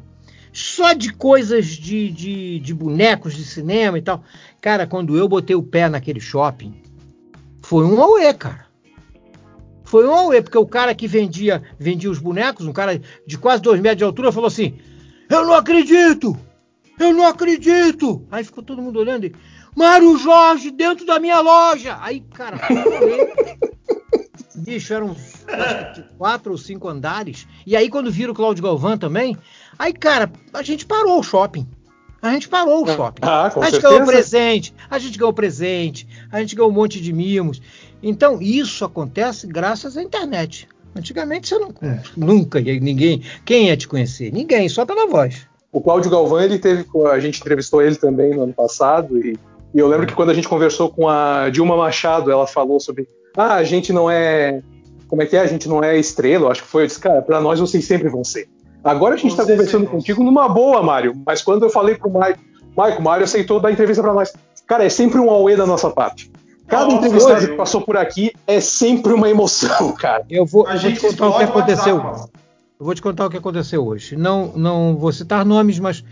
só de coisas de, de, de bonecos de cinema e tal. Cara, quando eu botei o pé naquele shopping, foi um auê, cara. Foi um auê, porque o cara que vendia, vendia os bonecos, um cara de quase dois metros de altura, falou assim: Eu não acredito! Eu não acredito! Aí ficou todo mundo olhando e. Mário Jorge dentro da minha loja! Aí, cara, bicho, eram quatro ou cinco andares. E aí, quando viram o Cláudio Galvão também, aí, cara, a gente parou o shopping. A gente parou o shopping. Ah, com a gente certeza. ganhou presente, a gente ganhou presente, a gente ganhou um monte de mimos. Então, isso acontece graças à internet. Antigamente você não, nunca ia ninguém. Quem ia te conhecer? Ninguém, só pela voz. O Cláudio Galvão, ele teve. A gente entrevistou ele também no ano passado, e, e eu lembro que quando a gente conversou com a Dilma Machado, ela falou sobre. Ah, a gente não é. Como é que é? A gente não é estrela, acho que foi. Eu disse, cara, pra nós vocês sempre vão ser. Agora a gente está conversando contigo numa boa, Mário. Mas quando eu falei pro Maico, Maico, o Mário aceitou dar entrevista para nós. Cara, é sempre um auê da nossa parte. Cada Nossa, entrevistado hoje- que passou por aqui é sempre uma emoção, cara. Eu vou, A eu vou gente te contar o que aconteceu. WhatsApp. Eu vou te contar o que aconteceu hoje. Não, não vou citar nomes, mas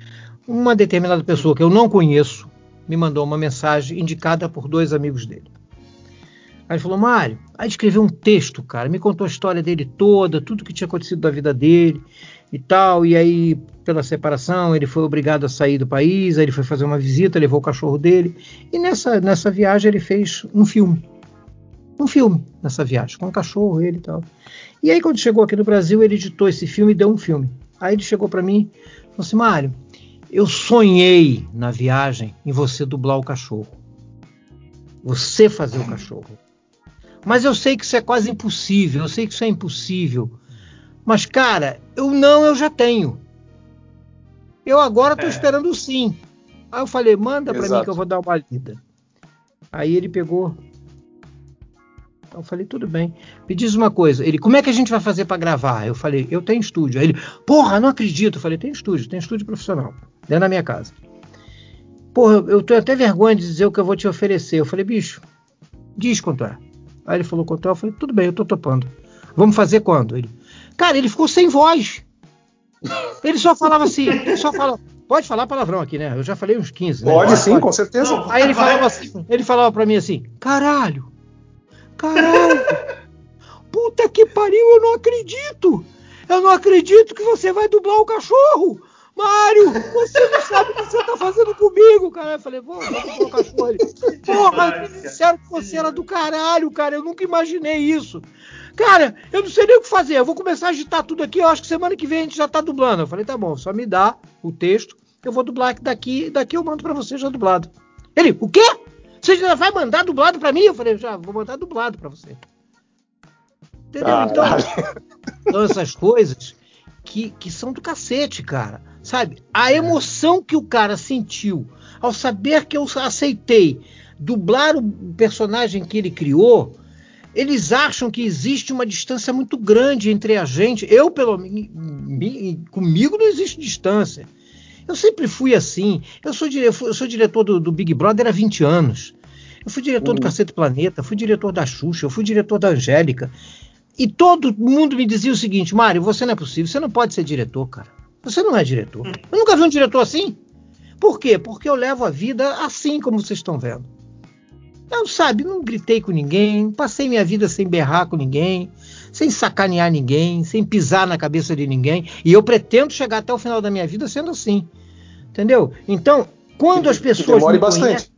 uma determinada pessoa que eu não conheço me mandou uma mensagem indicada por dois amigos dele. Aí ele falou, Mário, aí escreveu um texto, cara, me contou a história dele toda, tudo que tinha acontecido da vida dele e tal, e aí pela separação ele foi obrigado a sair do país, aí ele foi fazer uma visita, levou o cachorro dele, e nessa, nessa viagem ele fez um filme. Um filme nessa viagem, com o cachorro, ele e tal. E aí, quando chegou aqui no Brasil, ele editou esse filme e deu um filme. Aí ele chegou para mim e falou assim: Mário, eu sonhei na viagem em você dublar o cachorro. Você fazer o cachorro. Mas eu sei que isso é quase impossível. Eu sei que isso é impossível. Mas, cara, eu não, eu já tenho. Eu agora tô É. esperando o sim. Aí eu falei: manda para mim que eu vou dar uma lida. Aí ele pegou. Eu falei, tudo bem. Me diz uma coisa. Ele, como é que a gente vai fazer para gravar? Eu falei, eu tenho estúdio. Aí ele, porra, não acredito. Eu falei, tem estúdio, tem estúdio profissional, dentro da minha casa. Porra, eu tenho até vergonha de dizer o que eu vou te oferecer. Eu falei, bicho, diz quanto é. Aí ele falou quanto é. Eu falei, tudo bem, eu tô topando. Vamos fazer quando? Ele, cara, ele ficou sem voz. Ele só falava assim, ele só fala. Pode falar palavrão aqui, né? Eu já falei uns 15, né? Pode sim, com certeza. Não, Aí ele vai. falava assim, ele falava pra mim assim, caralho, caralho, puta que pariu, eu não acredito, eu não acredito que você vai dublar o cachorro, Mário, você não sabe o que você tá fazendo comigo, cara. Eu falei, vou, vou cachorro. Ele, porra, me disseram que você era do caralho, cara, eu nunca imaginei isso. Cara, eu não sei nem o que fazer, eu vou começar a agitar tudo aqui, eu acho que semana que vem a gente já tá dublando. Eu falei, tá bom, só me dá o texto, eu vou dublar daqui, daqui eu mando pra você já dublado. Ele, o quê? Você já vai mandar dublado pra mim? Eu falei, já, vou mandar dublado pra você. Entendeu? Então, são essas coisas que, que são do cacete, cara. Sabe? A emoção que o cara sentiu ao saber que eu aceitei dublar o personagem que ele criou, eles acham que existe uma distância muito grande entre a gente. Eu, pelo menos, comigo não existe distância. Eu sempre fui assim. Eu sou, eu sou diretor do, do Big Brother há 20 anos. Eu fui diretor do Uhum. Cacete Planeta, fui diretor da Xuxa, eu fui diretor da Angélica. E todo mundo me dizia o seguinte, Mário, você não é possível, você não pode ser diretor, cara. Você não é diretor. Eu nunca vi um diretor assim. Por quê? Porque eu levo a vida assim como vocês estão vendo. Eu, sabe, não gritei com ninguém, passei minha vida sem berrar com ninguém, sem sacanear ninguém, sem pisar na cabeça de ninguém. E eu pretendo chegar até o final da minha vida sendo assim. Entendeu? Então, quando as pessoas. demore bastante. conhecem-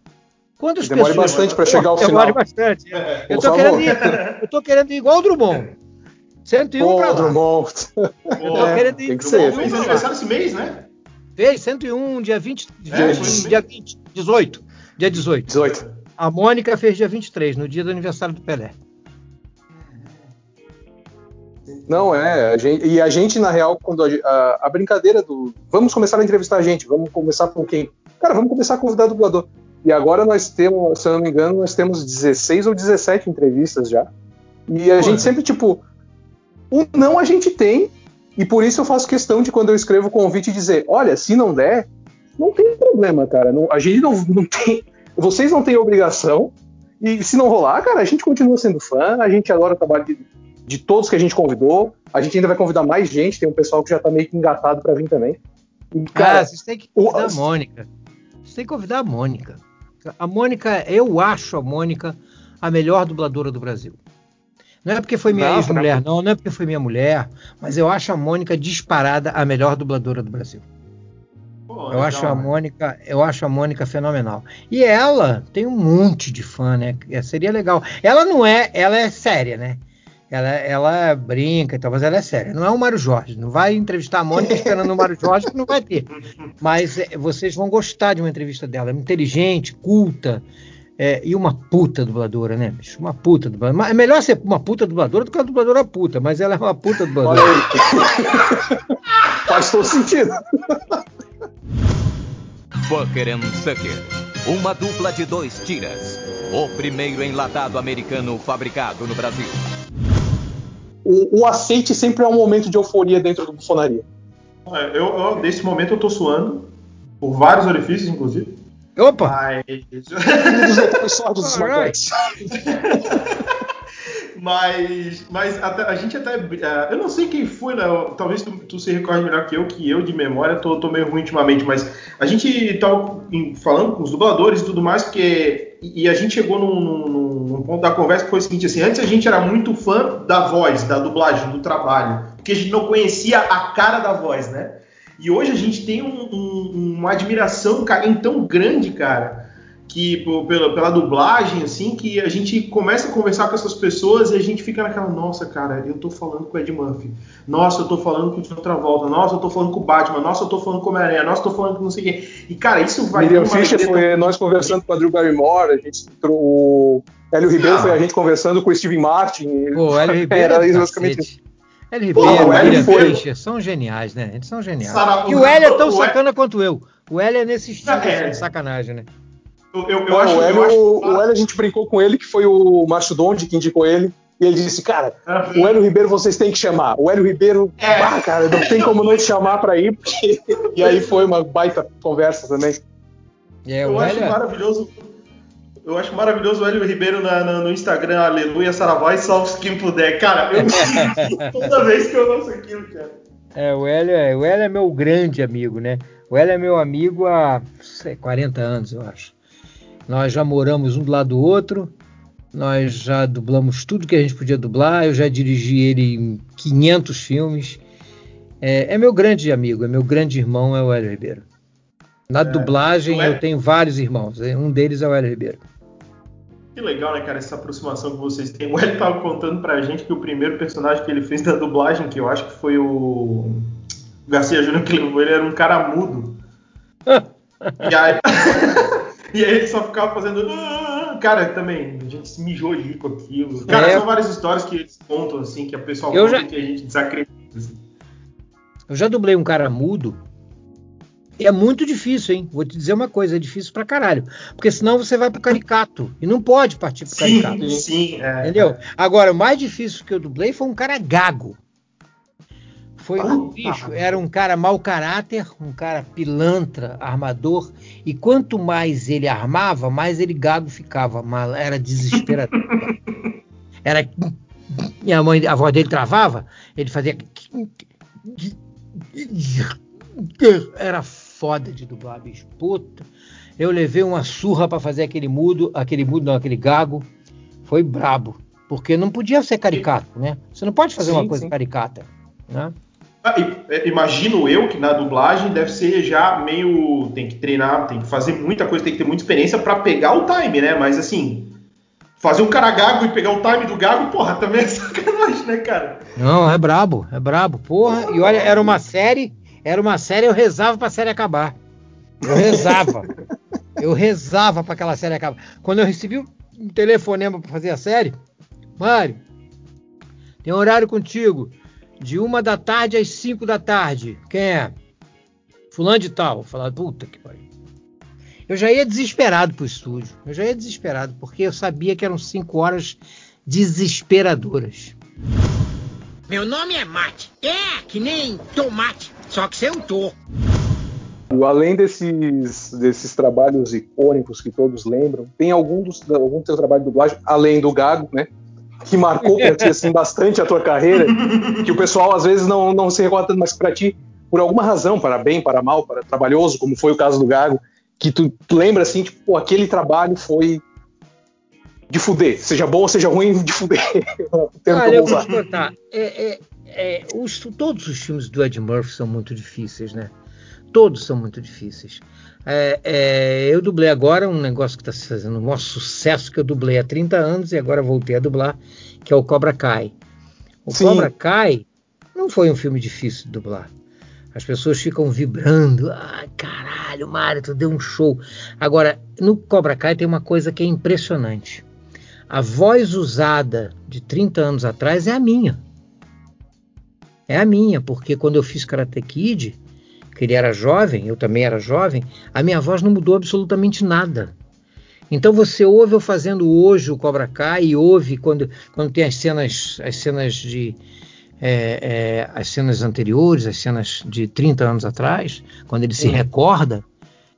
quando as Que demore pessoas. bastante para chegar ao Demore final. bastante. É, Eu tô, querendo ir, eu tô querendo ir igual o Drummond. 101 Pô, pra lá. Drummond. Pô, tô querendo ir tem que o ser. Fez aniversário esse mês, né? Fez 101, dia 20. É, dia, foi dia 20 18. Dia 18. 18. A Mônica fez dia 23, no dia do aniversário do Pelé. Não, é. a gente- e a gente, na real, quando a, a- a brincadeira do. Vamos começar a entrevistar a gente, vamos começar com quem? Cara, vamos começar a convidar dublador. E agora nós temos, se eu não me engano, nós temos 16 ou 17 entrevistas já. E a Pô. gente sempre, tipo, o não a gente tem, e por isso eu faço questão de quando eu escrevo o convite dizer: olha, se não der, não tem problema, cara. Não- a gente não, não tem. Vocês não têm obrigação. E se não rolar, cara, a gente continua sendo fã, a gente adora o trabalho de, de todos que a gente convidou. A gente ainda vai convidar mais gente, tem um pessoal que já tá meio que engatado pra vir também. E, cara, ah, vocês têm que o- convidar a Mônica. Vocês têm que convidar a Mônica. A Mônica, eu acho a Mônica a melhor dubladora do Brasil. Não é porque foi minha Não, ex-mulher, não, não é porque foi minha mulher, mas eu acho a Mônica disparada a melhor dubladora do Brasil. Pô, Eu legal, acho a né? Mônica, eu acho a Mônica fenomenal. E ela tem um monte de fã, né? É, Seria legal. Ela não é, ela é séria, né? Ela, ela brinca e tal, mas ela é séria. Não é o Mário Jorge. Não vai entrevistar a Mônica esperando o Mário Jorge, que não vai ter. Mas é, vocês vão gostar de uma entrevista dela. É inteligente, culta. é, e uma puta dubladora, né, bicho? Uma puta dubladora. É melhor ser uma puta dubladora do que uma dubladora puta, mas ela é uma puta Olha dubladora. aí. Faz todo sentido. Fucker and Sucker. Uma dupla de dois tiras. O primeiro enlatado americano fabricado no Brasil. O, o aceite sempre é um momento de euforia dentro do bufonaria. É, Eu, eu, nesse momento eu tô suando, por vários orifícios, inclusive. Opa! Mas. Dos mas, mas até- a gente até. eh, eu não sei quem foi, Léo. Talvez tu, tu se recorde melhor que eu, que eu de memória tô, tô meio ruim ultimamente, mas a gente tava em- falando com os dubladores e tudo mais, porque. E a gente chegou num, num- num ponto da conversa que foi o seguinte: assim, antes a gente era muito fã da voz, da dublagem, do trabalho, porque a gente não conhecia a cara da voz, né? E hoje a gente tem um- um- uma admiração, um carinho tão grande, cara, que pela, pela dublagem, assim, que a gente começa a conversar com essas pessoas e a gente fica naquela, nossa, cara, eu tô falando com o Ed Murphy, nossa, eu tô falando com o John Travolta, nossa, eu tô falando com o Batman, nossa, eu tô falando com o Homem-Aranha, nossa, eu tô falando com não sei quem. E, cara, isso vai Miriam Fischer foi nós conversando com a Drew Barrymore, a gente, o Hélio Ribeiro Ah. foi a gente conversando com o Steve Martin. Pô, Hélio Ribeiro. Era é isso, basicamente cacete. Hélio Pô, Ribeiro, o foi- Fischer, são geniais, né? Eles são geniais. Sara- E o Hélio é tão o- sacana quanto eu. O Hélio é nesse estilo É. assim, de sacanagem, né? Eu, eu, acho, o, Hélio, eu acho o Hélio, a gente brincou com ele, que foi o Márcio Donde que indicou ele. E ele disse, cara, o Hélio Ribeiro vocês têm que chamar. O Hélio Ribeiro, É. bah, cara, não tem como não te chamar pra ir. Porque... E aí foi uma baita conversa também. É, eu o acho Hélio, maravilhoso. Eu acho maravilhoso o Hélio Ribeiro na- na- no Instagram, aleluia, saravá e salve quem puder. Cara, eu me sinto toda vez que eu lanço aquilo, cara. é, o, Hélio é, o Hélio é meu grande amigo, né? O Hélio é meu amigo há sei, 40 anos, eu acho. Nós já moramos um do lado do outro, nós já dublamos tudo que a gente podia dublar, eu já dirigi ele em 500 filmes. É, é meu grande amigo, é meu grande irmão, é o Hélio Ribeiro. Na dublagem o Hélio- eu tenho vários irmãos, um deles é o Hélio Ribeiro. Que legal, né, cara, essa aproximação que vocês têm. O Hélio tava contando pra gente que o primeiro personagem que ele fez da dublagem, que eu acho que foi o Garcia Júnior que levou ele, era um cara mudo. E aí, e aí ele só ficava fazendo. "Ah", Cara, também, a gente se mijou com aquilo. Cara, É. são várias histórias que eles contam, assim, que a pessoa conta já- que a gente desacredita. assim. Eu já dublei um cara mudo. E é muito difícil, hein? Vou te dizer uma coisa, é difícil pra caralho. Porque senão você vai pro caricato. E não pode partir pro caricato. Sim, sim. É, Entendeu? Agora, o mais difícil que eu dublei foi um cara gago. Foi um bicho, era um cara mau caráter, um cara pilantra, armador, e quanto mais ele armava, mais ele gago ficava, era desesperador. era minha mãe, a voz dele travava, ele fazia era foda de dublar, bicho. Puta. Eu levei uma surra pra fazer aquele mudo, aquele mudo, não, aquele gago. Foi brabo. Porque não podia ser caricato, né? Você não pode fazer Sim, uma coisa sim. caricata. Né? Ah, é, imagino eu que na dublagem deve ser já meio. Tem que treinar, tem que fazer muita coisa, tem que ter muita experiência pra pegar o time, né? Mas assim, fazer um cara gago e pegar o time do gago, porra, também é sacanagem, né, cara? Não, é brabo, é brabo, porra. E olha, era uma série, era uma série, eu rezava pra série acabar. Eu rezava. eu rezava pra aquela série acabar. Quando eu recebi um telefonema pra fazer a série, Mário, tem horário contigo, de uma da tarde às cinco da tarde. Quem é? Fulano de tal. Eu falava, puta que pariu. Eu já ia desesperado pro estúdio. Eu já ia desesperado, porque eu sabia que eram cinco horas desesperadoras. Meu nome é Mate. É, que nem tomate, só que sem o tô. Além desses, desses trabalhos icônicos que todos lembram, tem algum dos algum do teu trabalho de dublagem, além do Gago, né? Que marcou pra ti assim, bastante a tua carreira, que o pessoal às vezes não, não se recorda tanto, mas pra ti, por alguma razão, para bem, para mal, para trabalhoso, como foi o caso do Gago, que tu lembra assim, tipo, aquele trabalho foi de fuder, seja bom ou seja ruim, de fuder. Olha, eu vou te contar. É, é, é, os- todos os filmes do Ed Murphy são muito difíceis, né? todos são muito difíceis. É, é, eu dublei agora um negócio que está fazendo um maior sucesso que eu dublei há 30 anos e agora voltei a dublar, que é o Cobra Kai. O Sim. Cobra Kai não foi um filme difícil de dublar. As pessoas ficam vibrando. Ai, caralho, Mário, tu deu um show. Agora, no Cobra Kai tem uma coisa que é impressionante. A voz usada de 30 anos atrás é a minha. É a minha, porque quando eu fiz Karate Kid, que ele era jovem, eu também era jovem, a minha voz não mudou absolutamente nada. Então você ouve eu fazendo hoje o Cobra Kai e ouve quando, quando tem as cenas, as cenas de é, é, as cenas anteriores, as cenas de 30 anos atrás, quando ele se recorda,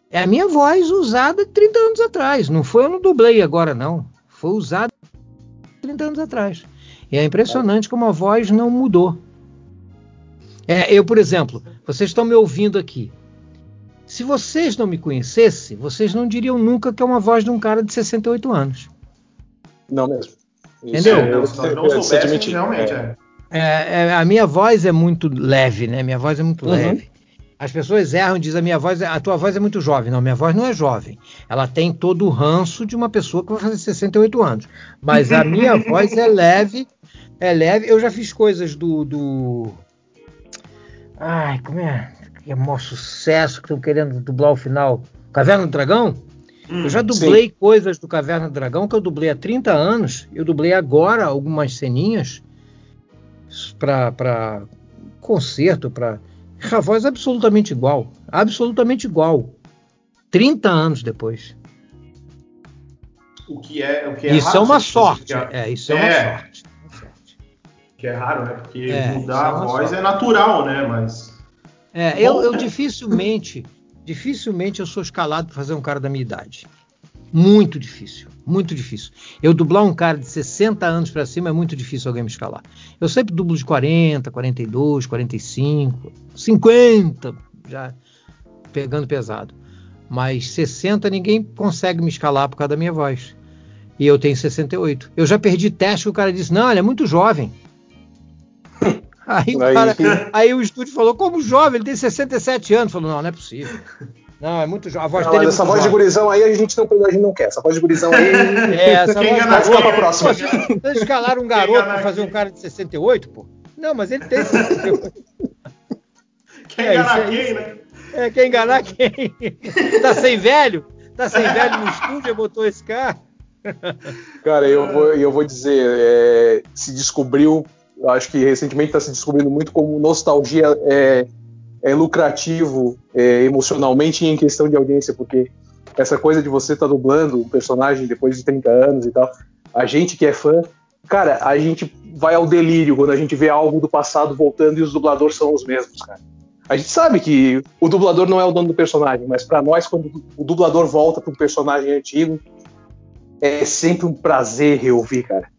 é a minha voz usada 30 anos atrás. Não foi eu não dublei agora, não. Foi usada 30 anos atrás. E é impressionante como a voz não mudou. É, eu, por exemplo, vocês estão me ouvindo aqui. Se vocês não me conhecessem, vocês não diriam nunca que é uma voz de um cara de 68 anos. Não mesmo. Entendeu? É, eu- não eu- eu- soubéssemos, admitir. realmente, É. é. É, é, a minha voz é muito leve, né? Minha voz é muito Uhum. leve. As pessoas erram e dizem a minha voz, é- a tua voz é muito jovem. Não, minha voz não é jovem. Ela tem todo o ranço de uma pessoa que vai fazer 68 anos. Mas a minha voz é leve, é leve. Eu já fiz coisas do, do... ai, como é? Que é maior sucesso que estão querendo dublar o final. Caverna do Dragão? Eu já dublei coisas do Caverna do Dragão que eu dublei há 30 anos. Eu dublei agora algumas ceninhas para concerto, para a voz é absolutamente igual, absolutamente igual. 30 anos depois. O que é, o que é isso é uma sorte. É, isso é, uma É. sorte. uma sorte. Que é raro, né? Porque É, mudar é a voz é natural, né? Mas. É, eu, eu dificilmente, dificilmente eu sou escalado para fazer um cara da minha idade. Muito difícil, muito difícil. Eu dublar um cara de 60 anos para cima é muito difícil alguém me escalar. Eu sempre dublo de 40, 42, 45, 50, já pegando pesado. Mas 60 ninguém consegue me escalar por causa da minha voz. E eu tenho 68. Eu já perdi teste que o cara disse: "Não, ele é muito jovem". Aí, o cara- aí o estúdio falou, como jovem, ele tem 67 anos. Falou, não, não é possível. Não, é muito jovem. A voz Não, dele é essa voz de jovem. gurizão aí a gente não, a gente não quer. Essa voz de gurizão aí. É, essa Quem voz- Vai ficar pra quem? próxima. Vocês escalaram um garoto pra fazer um quem? cara de 68, pô? Não, mas ele tem 68. Quer É, enganar isso aí. quem, né? É, quer enganar quem? Tá sem velho? Tá sem velho no estúdio e botou esse cara? Cara, eu vou, eu vou dizer, é, se descobriu, eu acho que recentemente está se descobrindo muito como nostalgia é, é lucrativo é, emocionalmente e em questão de audiência, porque essa coisa de você estar dublando um personagem depois de 30 anos e tal, a gente que é fã, cara, a gente vai ao delírio quando a gente vê algo do passado voltando e os dubladores são os mesmos, cara. A gente sabe que o dublador não é o dono do personagem, mas para nós, quando o dublador volta para um personagem antigo, é sempre um prazer reouvir, cara.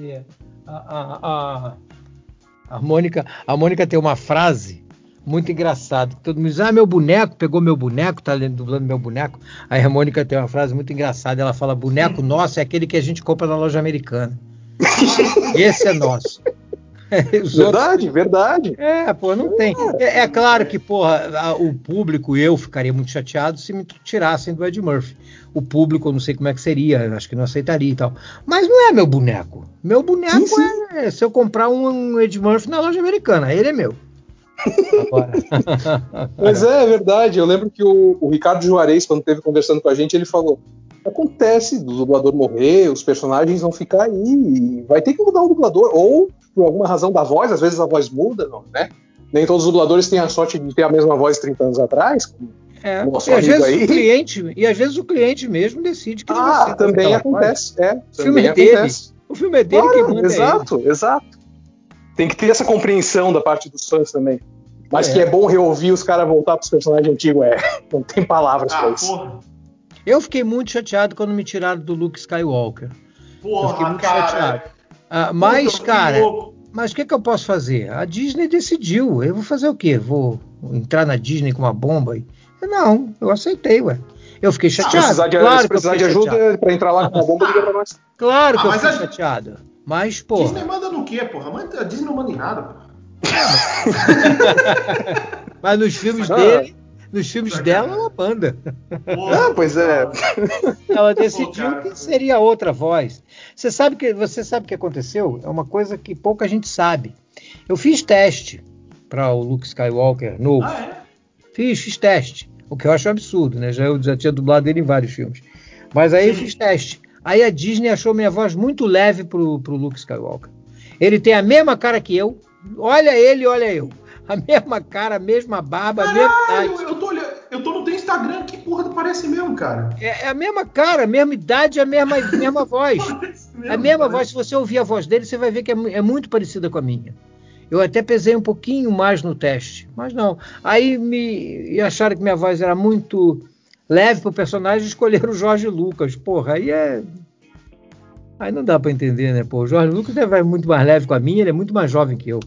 É. A, a, a, Mônica, a Mônica tem uma frase muito engraçada. que Todo mundo diz, ah, meu boneco, pegou meu boneco, tá lendo- dublando meu boneco. Aí a Mônica tem uma frase muito engraçada. Ela fala, boneco nosso é aquele que a gente compra na loja americana. Esse é nosso. Outros- Verdade, verdade. É, pô, não tem. É, é claro que, porra, a- o público, eu ficaria muito chateado se me tirassem do Ed Murphy. O público, eu não sei como é que seria, eu acho que não aceitaria e tal. Mas não é meu boneco. Meu boneco Sim, é se eu comprar um, um Ed Murphy na loja americana, ele é meu. Mas é, é verdade. Eu lembro que o, o Ricardo Juarez, quando esteve conversando com a gente, ele falou: acontece do dublador morrer, os personagens vão ficar aí, vai ter que mudar o dublador, ou por alguma razão da voz, às vezes a voz muda, não, né? Nem todos os dubladores têm a sorte de ter a mesma voz 30 anos atrás. como- É, Nosso e, às vezes aí. o cliente, e às vezes o cliente mesmo decide que ele vai Ah, ser também acontece. É, O filme também é dele. acontece. O filme é dele que Claro, manda é ele. exato, exato. Tem que ter essa compreensão da parte dos fãs também. Mas É. que é bom reouvir os caras voltar pros personagens antigos, é. Não tem palavras pra Ah, isso. porra. Eu fiquei muito chateado quando me tiraram do Luke Skywalker. Eu fiquei Porra, muito cara. chateado. Ah, mas, que cara, mas o que, que eu posso fazer? A Disney decidiu. Eu vou fazer o quê? Vou entrar na Disney com uma bomba? E... Não, eu aceitei, ué. Eu fiquei Se chateado. precisar de, claro se que eu precisar de fiquei ajuda chateado. pra entrar lá com uma bomba, liga pra nós. Claro que Ah, eu fiquei a- chateado. Mas, pô. Disney manda no quê, porra? Manda- A Disney não manda em nada, porra. Mas nos filmes Ah. dele, nos filmes dela, é uma banda. Porra, Ah, pois é. Ela decidiu cara. que seria outra voz. Você sabe que você sabe o que aconteceu? É uma coisa que pouca gente sabe. Eu fiz teste para o Luke Skywalker novo. Ah, é? Fiz, fiz teste. O que eu acho um absurdo, né? Já, eu já tinha dublado ele em vários filmes. Mas aí eu fiz teste. Aí a Disney achou minha voz muito leve pro, pro Luke Skywalker. Ele tem a mesma cara que eu. Olha ele, olha eu. A mesma cara, a mesma barba, a mesma Caralho, idade. eu tô, eu tô no teu Instagram, que porra parece mesmo, cara. É, é a mesma cara, a mesma idade, a mesma, mesma voz. Mesmo, A mesma voz, se você ouvir a voz dele, você vai ver que é, é muito parecida com a minha. Eu até pesei um pouquinho mais no teste, mas não. Aí me acharam que minha voz era muito leve pro personagem e escolheram o Jorge Lucas. Porra, aí é. Aí não dá pra entender, né? Pô, o Jorge Lucas é vai muito mais leve com a minha, ele é muito mais jovem que eu.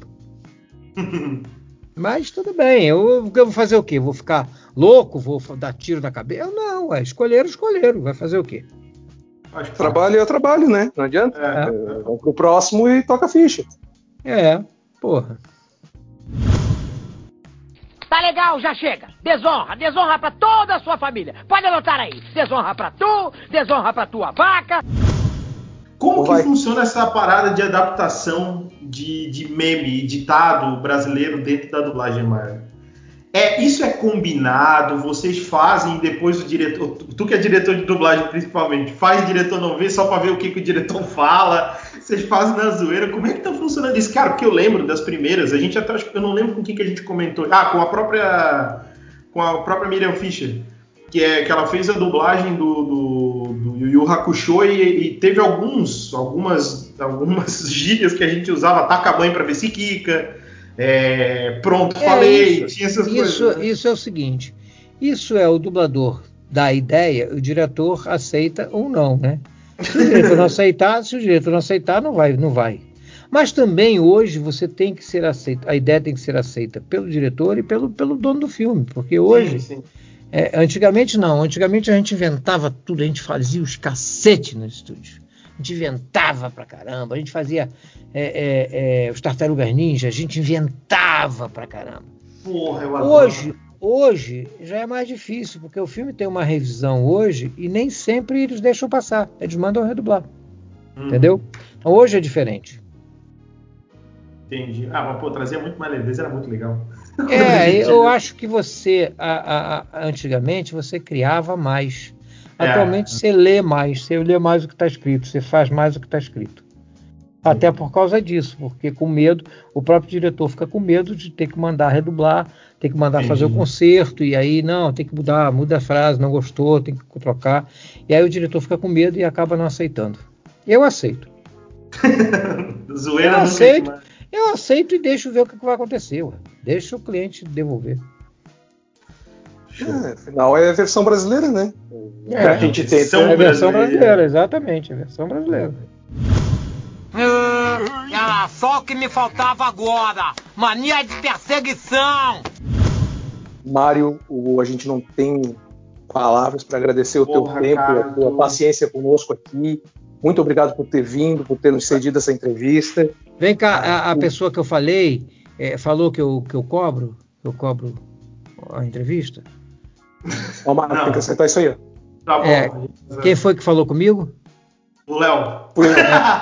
Mas tudo bem, eu, eu vou fazer o quê? Vou ficar louco? Vou dar tiro na cabeça? Não, é, escolheram, escolheram. Vai fazer o quê? Acho que Trabalho é trabalho, né? Não adianta. É. É, Vamos pro próximo e toca a ficha. É, porra. Tá legal, já chega. Desonra, desonra pra toda a sua família. Pode anotar aí. Desonra pra tu, desonra pra tua vaca. Como que Vai. funciona essa parada de adaptação de, de meme, ditado brasileiro dentro da dublagem, Mário? É, isso é combinado, vocês fazem depois o diretor, tu que é diretor de dublagem principalmente, faz o diretor não ver só pra ver o que, que o diretor fala, vocês fazem na zoeira, como é que tá funcionando isso? Cara, porque eu lembro das primeiras, a gente até, eu não lembro com quem que a gente comentou, ah, com a própria, com a própria Miriam Fischer, que é que ela fez a dublagem do, do, do Yu Yu Hakusho e, e teve alguns, algumas, algumas gírias que a gente usava, taca mãe pra ver se quica, é, pronto, É, falei, isso, tinha essas isso, coisas. né? isso é o seguinte: isso é o dublador da ideia, o diretor aceita ou não, né? Se o diretor não aceitar, se o diretor não aceitar, não vai, não vai. Mas também hoje você tem que ser aceita, a ideia tem que ser aceita pelo diretor e pelo, pelo dono do filme, porque hoje, Sim, sim. é, antigamente não, antigamente a gente inventava tudo, a gente fazia os cacete no estúdio. A gente inventava pra caramba, a gente fazia é, é, é, os tartarugas ninja, a gente inventava pra caramba. Porra, eu adoro. Hoje, hoje já é mais difícil, porque o filme tem uma revisão hoje e nem sempre eles deixam passar. Eles mandam redublar, Hum, entendeu? Então hoje é diferente. Entendi. Ah, mas pô, trazia muito mais leveza, era muito legal. É, eu acho que você, a- a- a- antigamente, você criava mais. É. Atualmente você lê mais, você lê mais o que está escrito, você faz mais o que está escrito. Até por causa disso, porque com medo, o próprio diretor fica com medo de ter que mandar redublar, ter que mandar fazer o concerto, e aí não, tem que mudar, muda a frase, não gostou, tem que trocar. E aí o diretor fica com medo e acaba não aceitando. Eu aceito. Zoeira Eu aceito. Eu aceito e deixo ver o que que vai acontecer. Ué. Deixa o cliente devolver. É, afinal, é a versão brasileira, né? É, a gente É a versão brasileira. brasileira, exatamente, a versão brasileira. Era só o que me faltava agora. Mania de perseguição. Mário, o- a gente não tem palavras para agradecer o Porra, teu tempo, cara, a tua paciência conosco aqui. Muito obrigado por ter vindo, por ter nos cedido essa entrevista. Vem cá, a, a pessoa que eu falei é, falou que eu, que eu cobro, que eu cobro a entrevista. Ó, Não. tem que acertar isso aí. Tá bom. É, Quem foi que falou comigo? O Léo. Eu.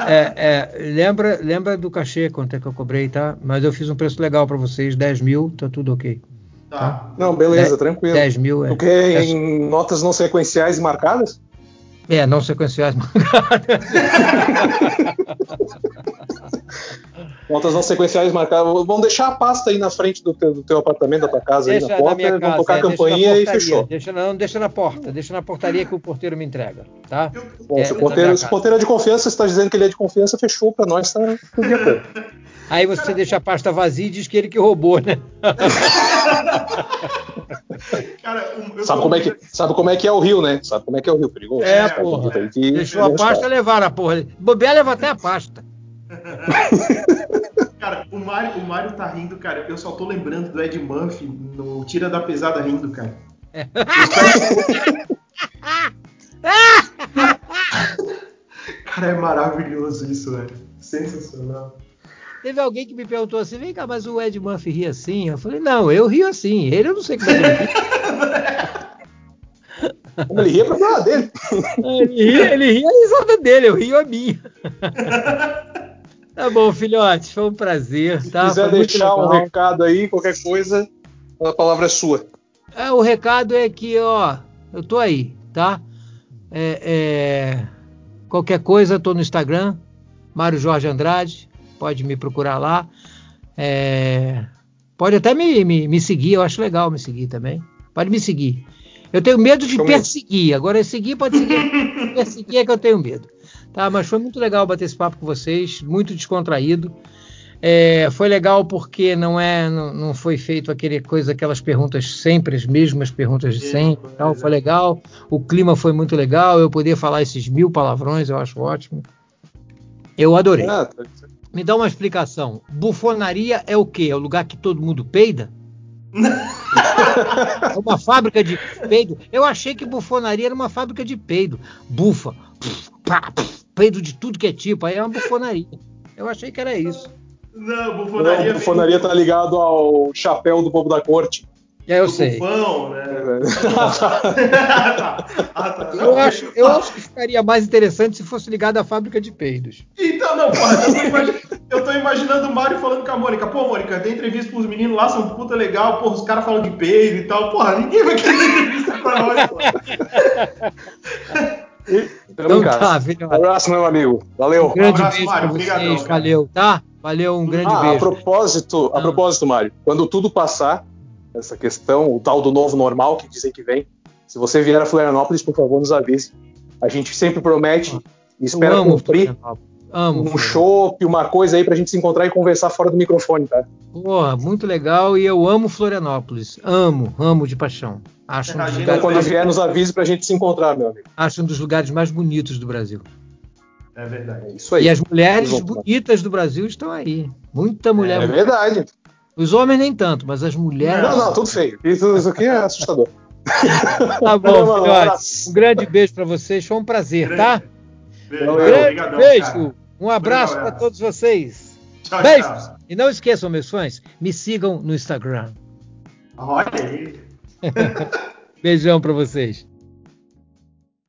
É, é, lembra, lembra do cachê, quanto é que eu cobrei, tá? Mas eu fiz um preço legal para vocês, 10 mil, tá tudo ok. Tá. Não, beleza, É, tranquilo. 10 mil é. Quer é, em notas não sequenciais e marcadas? É, não sequenciais. Notas não sequenciais marcadas. Vamos deixar a pasta aí na frente do teu, do teu apartamento, da tua casa, aí Deixa na na porta, casa, tocar é, a campainha e fechou. Deixa, não, deixa na porta, deixa na portaria que o porteiro me entrega, tá? Bom, É, se, o da porteiro, se o porteiro é de confiança, você está dizendo que ele é de confiança, fechou pra nós, tá. Aí você deixa a pasta vazia e diz que ele que roubou, né? Cara, um- eu Sabe como, é que, sabe como é que é o Rio, né? Sabe como é que é o Rio, perigoso. É, É, porra. tem que- Deixou a pasta levar a porra. Bobear leva até a pasta. Cara, o Mário, o Mário tá rindo, cara. Eu só tô lembrando do Ed Murphy no Tira da Pesada rindo, cara. cara, é maravilhoso isso, velho. Sensacional. Teve alguém que me perguntou assim: vem cá, mas o Ed Murphy ri assim? Eu falei: não, eu rio assim. Ele eu não sei como é que ele ri. Como ele ria, é problema dele. Ele ri, ele ri a risada dele, eu rio a minha. Tá bom, filhotes, foi um prazer. Se Tá? quiser deixar um legal. recado aí, qualquer coisa, a palavra é sua. É, o recado é que, ó, eu tô aí, tá? É, é, qualquer coisa, tô no Instagram, Mário Jorge Andrade, pode me procurar lá. É, pode até me, me, me seguir, eu acho legal me seguir também. Pode me seguir. Eu tenho medo de ver. perseguir, agora seguir pode seguir. perseguir é que eu tenho medo. Tá, mas foi muito legal bater esse papo com vocês, muito descontraído. É, foi legal porque não é, não, não foi feito aquele coisa, aquelas perguntas sempre as mesmas perguntas de sempre. é Tal, foi verdade. legal. O clima foi muito legal. Eu poder falar esses mil palavrões, eu acho ótimo. Eu adorei. Ah, tá. Me dá uma explicação. Bufonaria é o quê? É o lugar que todo mundo peida? é uma fábrica de peido? Eu achei que bufonaria era uma fábrica de peido. Bufa, pf, pá, pf, peido de tudo que é tipo. Aí é uma bufonaria. Eu achei que era isso. Não, Não, bufonaria. a bufonaria tá ligado ao chapéu do bobo da corte. É, eu do sei. bufão, né? ah, tá. Eu acho, eu acho que ficaria mais interessante se fosse ligado à fábrica de peidos. Então, não, porra, eu tô, imagi- eu tô imaginando o Mário falando com a Mônica. Pô, Mônica, tem entrevista pros meninos lá, são puta legal, porra, os caras falam de peido e tal. Porra, ninguém vai querer entrevista com nós, pô. Então, tá. Um abraço, meu amigo. Valeu. Um grande abraço, beijo Mário. pra vocês. Obrigadão. Valeu, tá? Valeu, um grande Ah, a beijo. propósito, a Ah. propósito, Mário, quando tudo passar, essa questão, o tal do novo normal que dizem que vem, se você vier a Florianópolis, por favor, nos avise. A gente sempre promete e espera amo cumprir. Amo. um chopp, uma coisa aí pra gente se encontrar e conversar fora do microfone, tá? Porra, muito legal e eu amo Florianópolis. Amo, amo de paixão. Acho um, Então, lugares, quando vier, nos avise pra gente se encontrar, meu amigo. acho um dos lugares mais bonitos do Brasil. É verdade. É isso aí. E as mulheres bonitas do Brasil estão aí. Muita mulher. É verdade. Os homens nem tanto, mas as mulheres. Não, não, tudo feio. Isso, isso aqui é assustador. Tá bom, um filhotes. abraço. Um grande beijo pra vocês. Foi um prazer, tá? Beijo, Valeu. Grande obrigadão, beijo. cara. Um abraço pra todos vocês. Tchau, Beijos. tchau. E não esqueçam, meus fãs, me sigam no Instagram. Olha aí. Beijão pra vocês.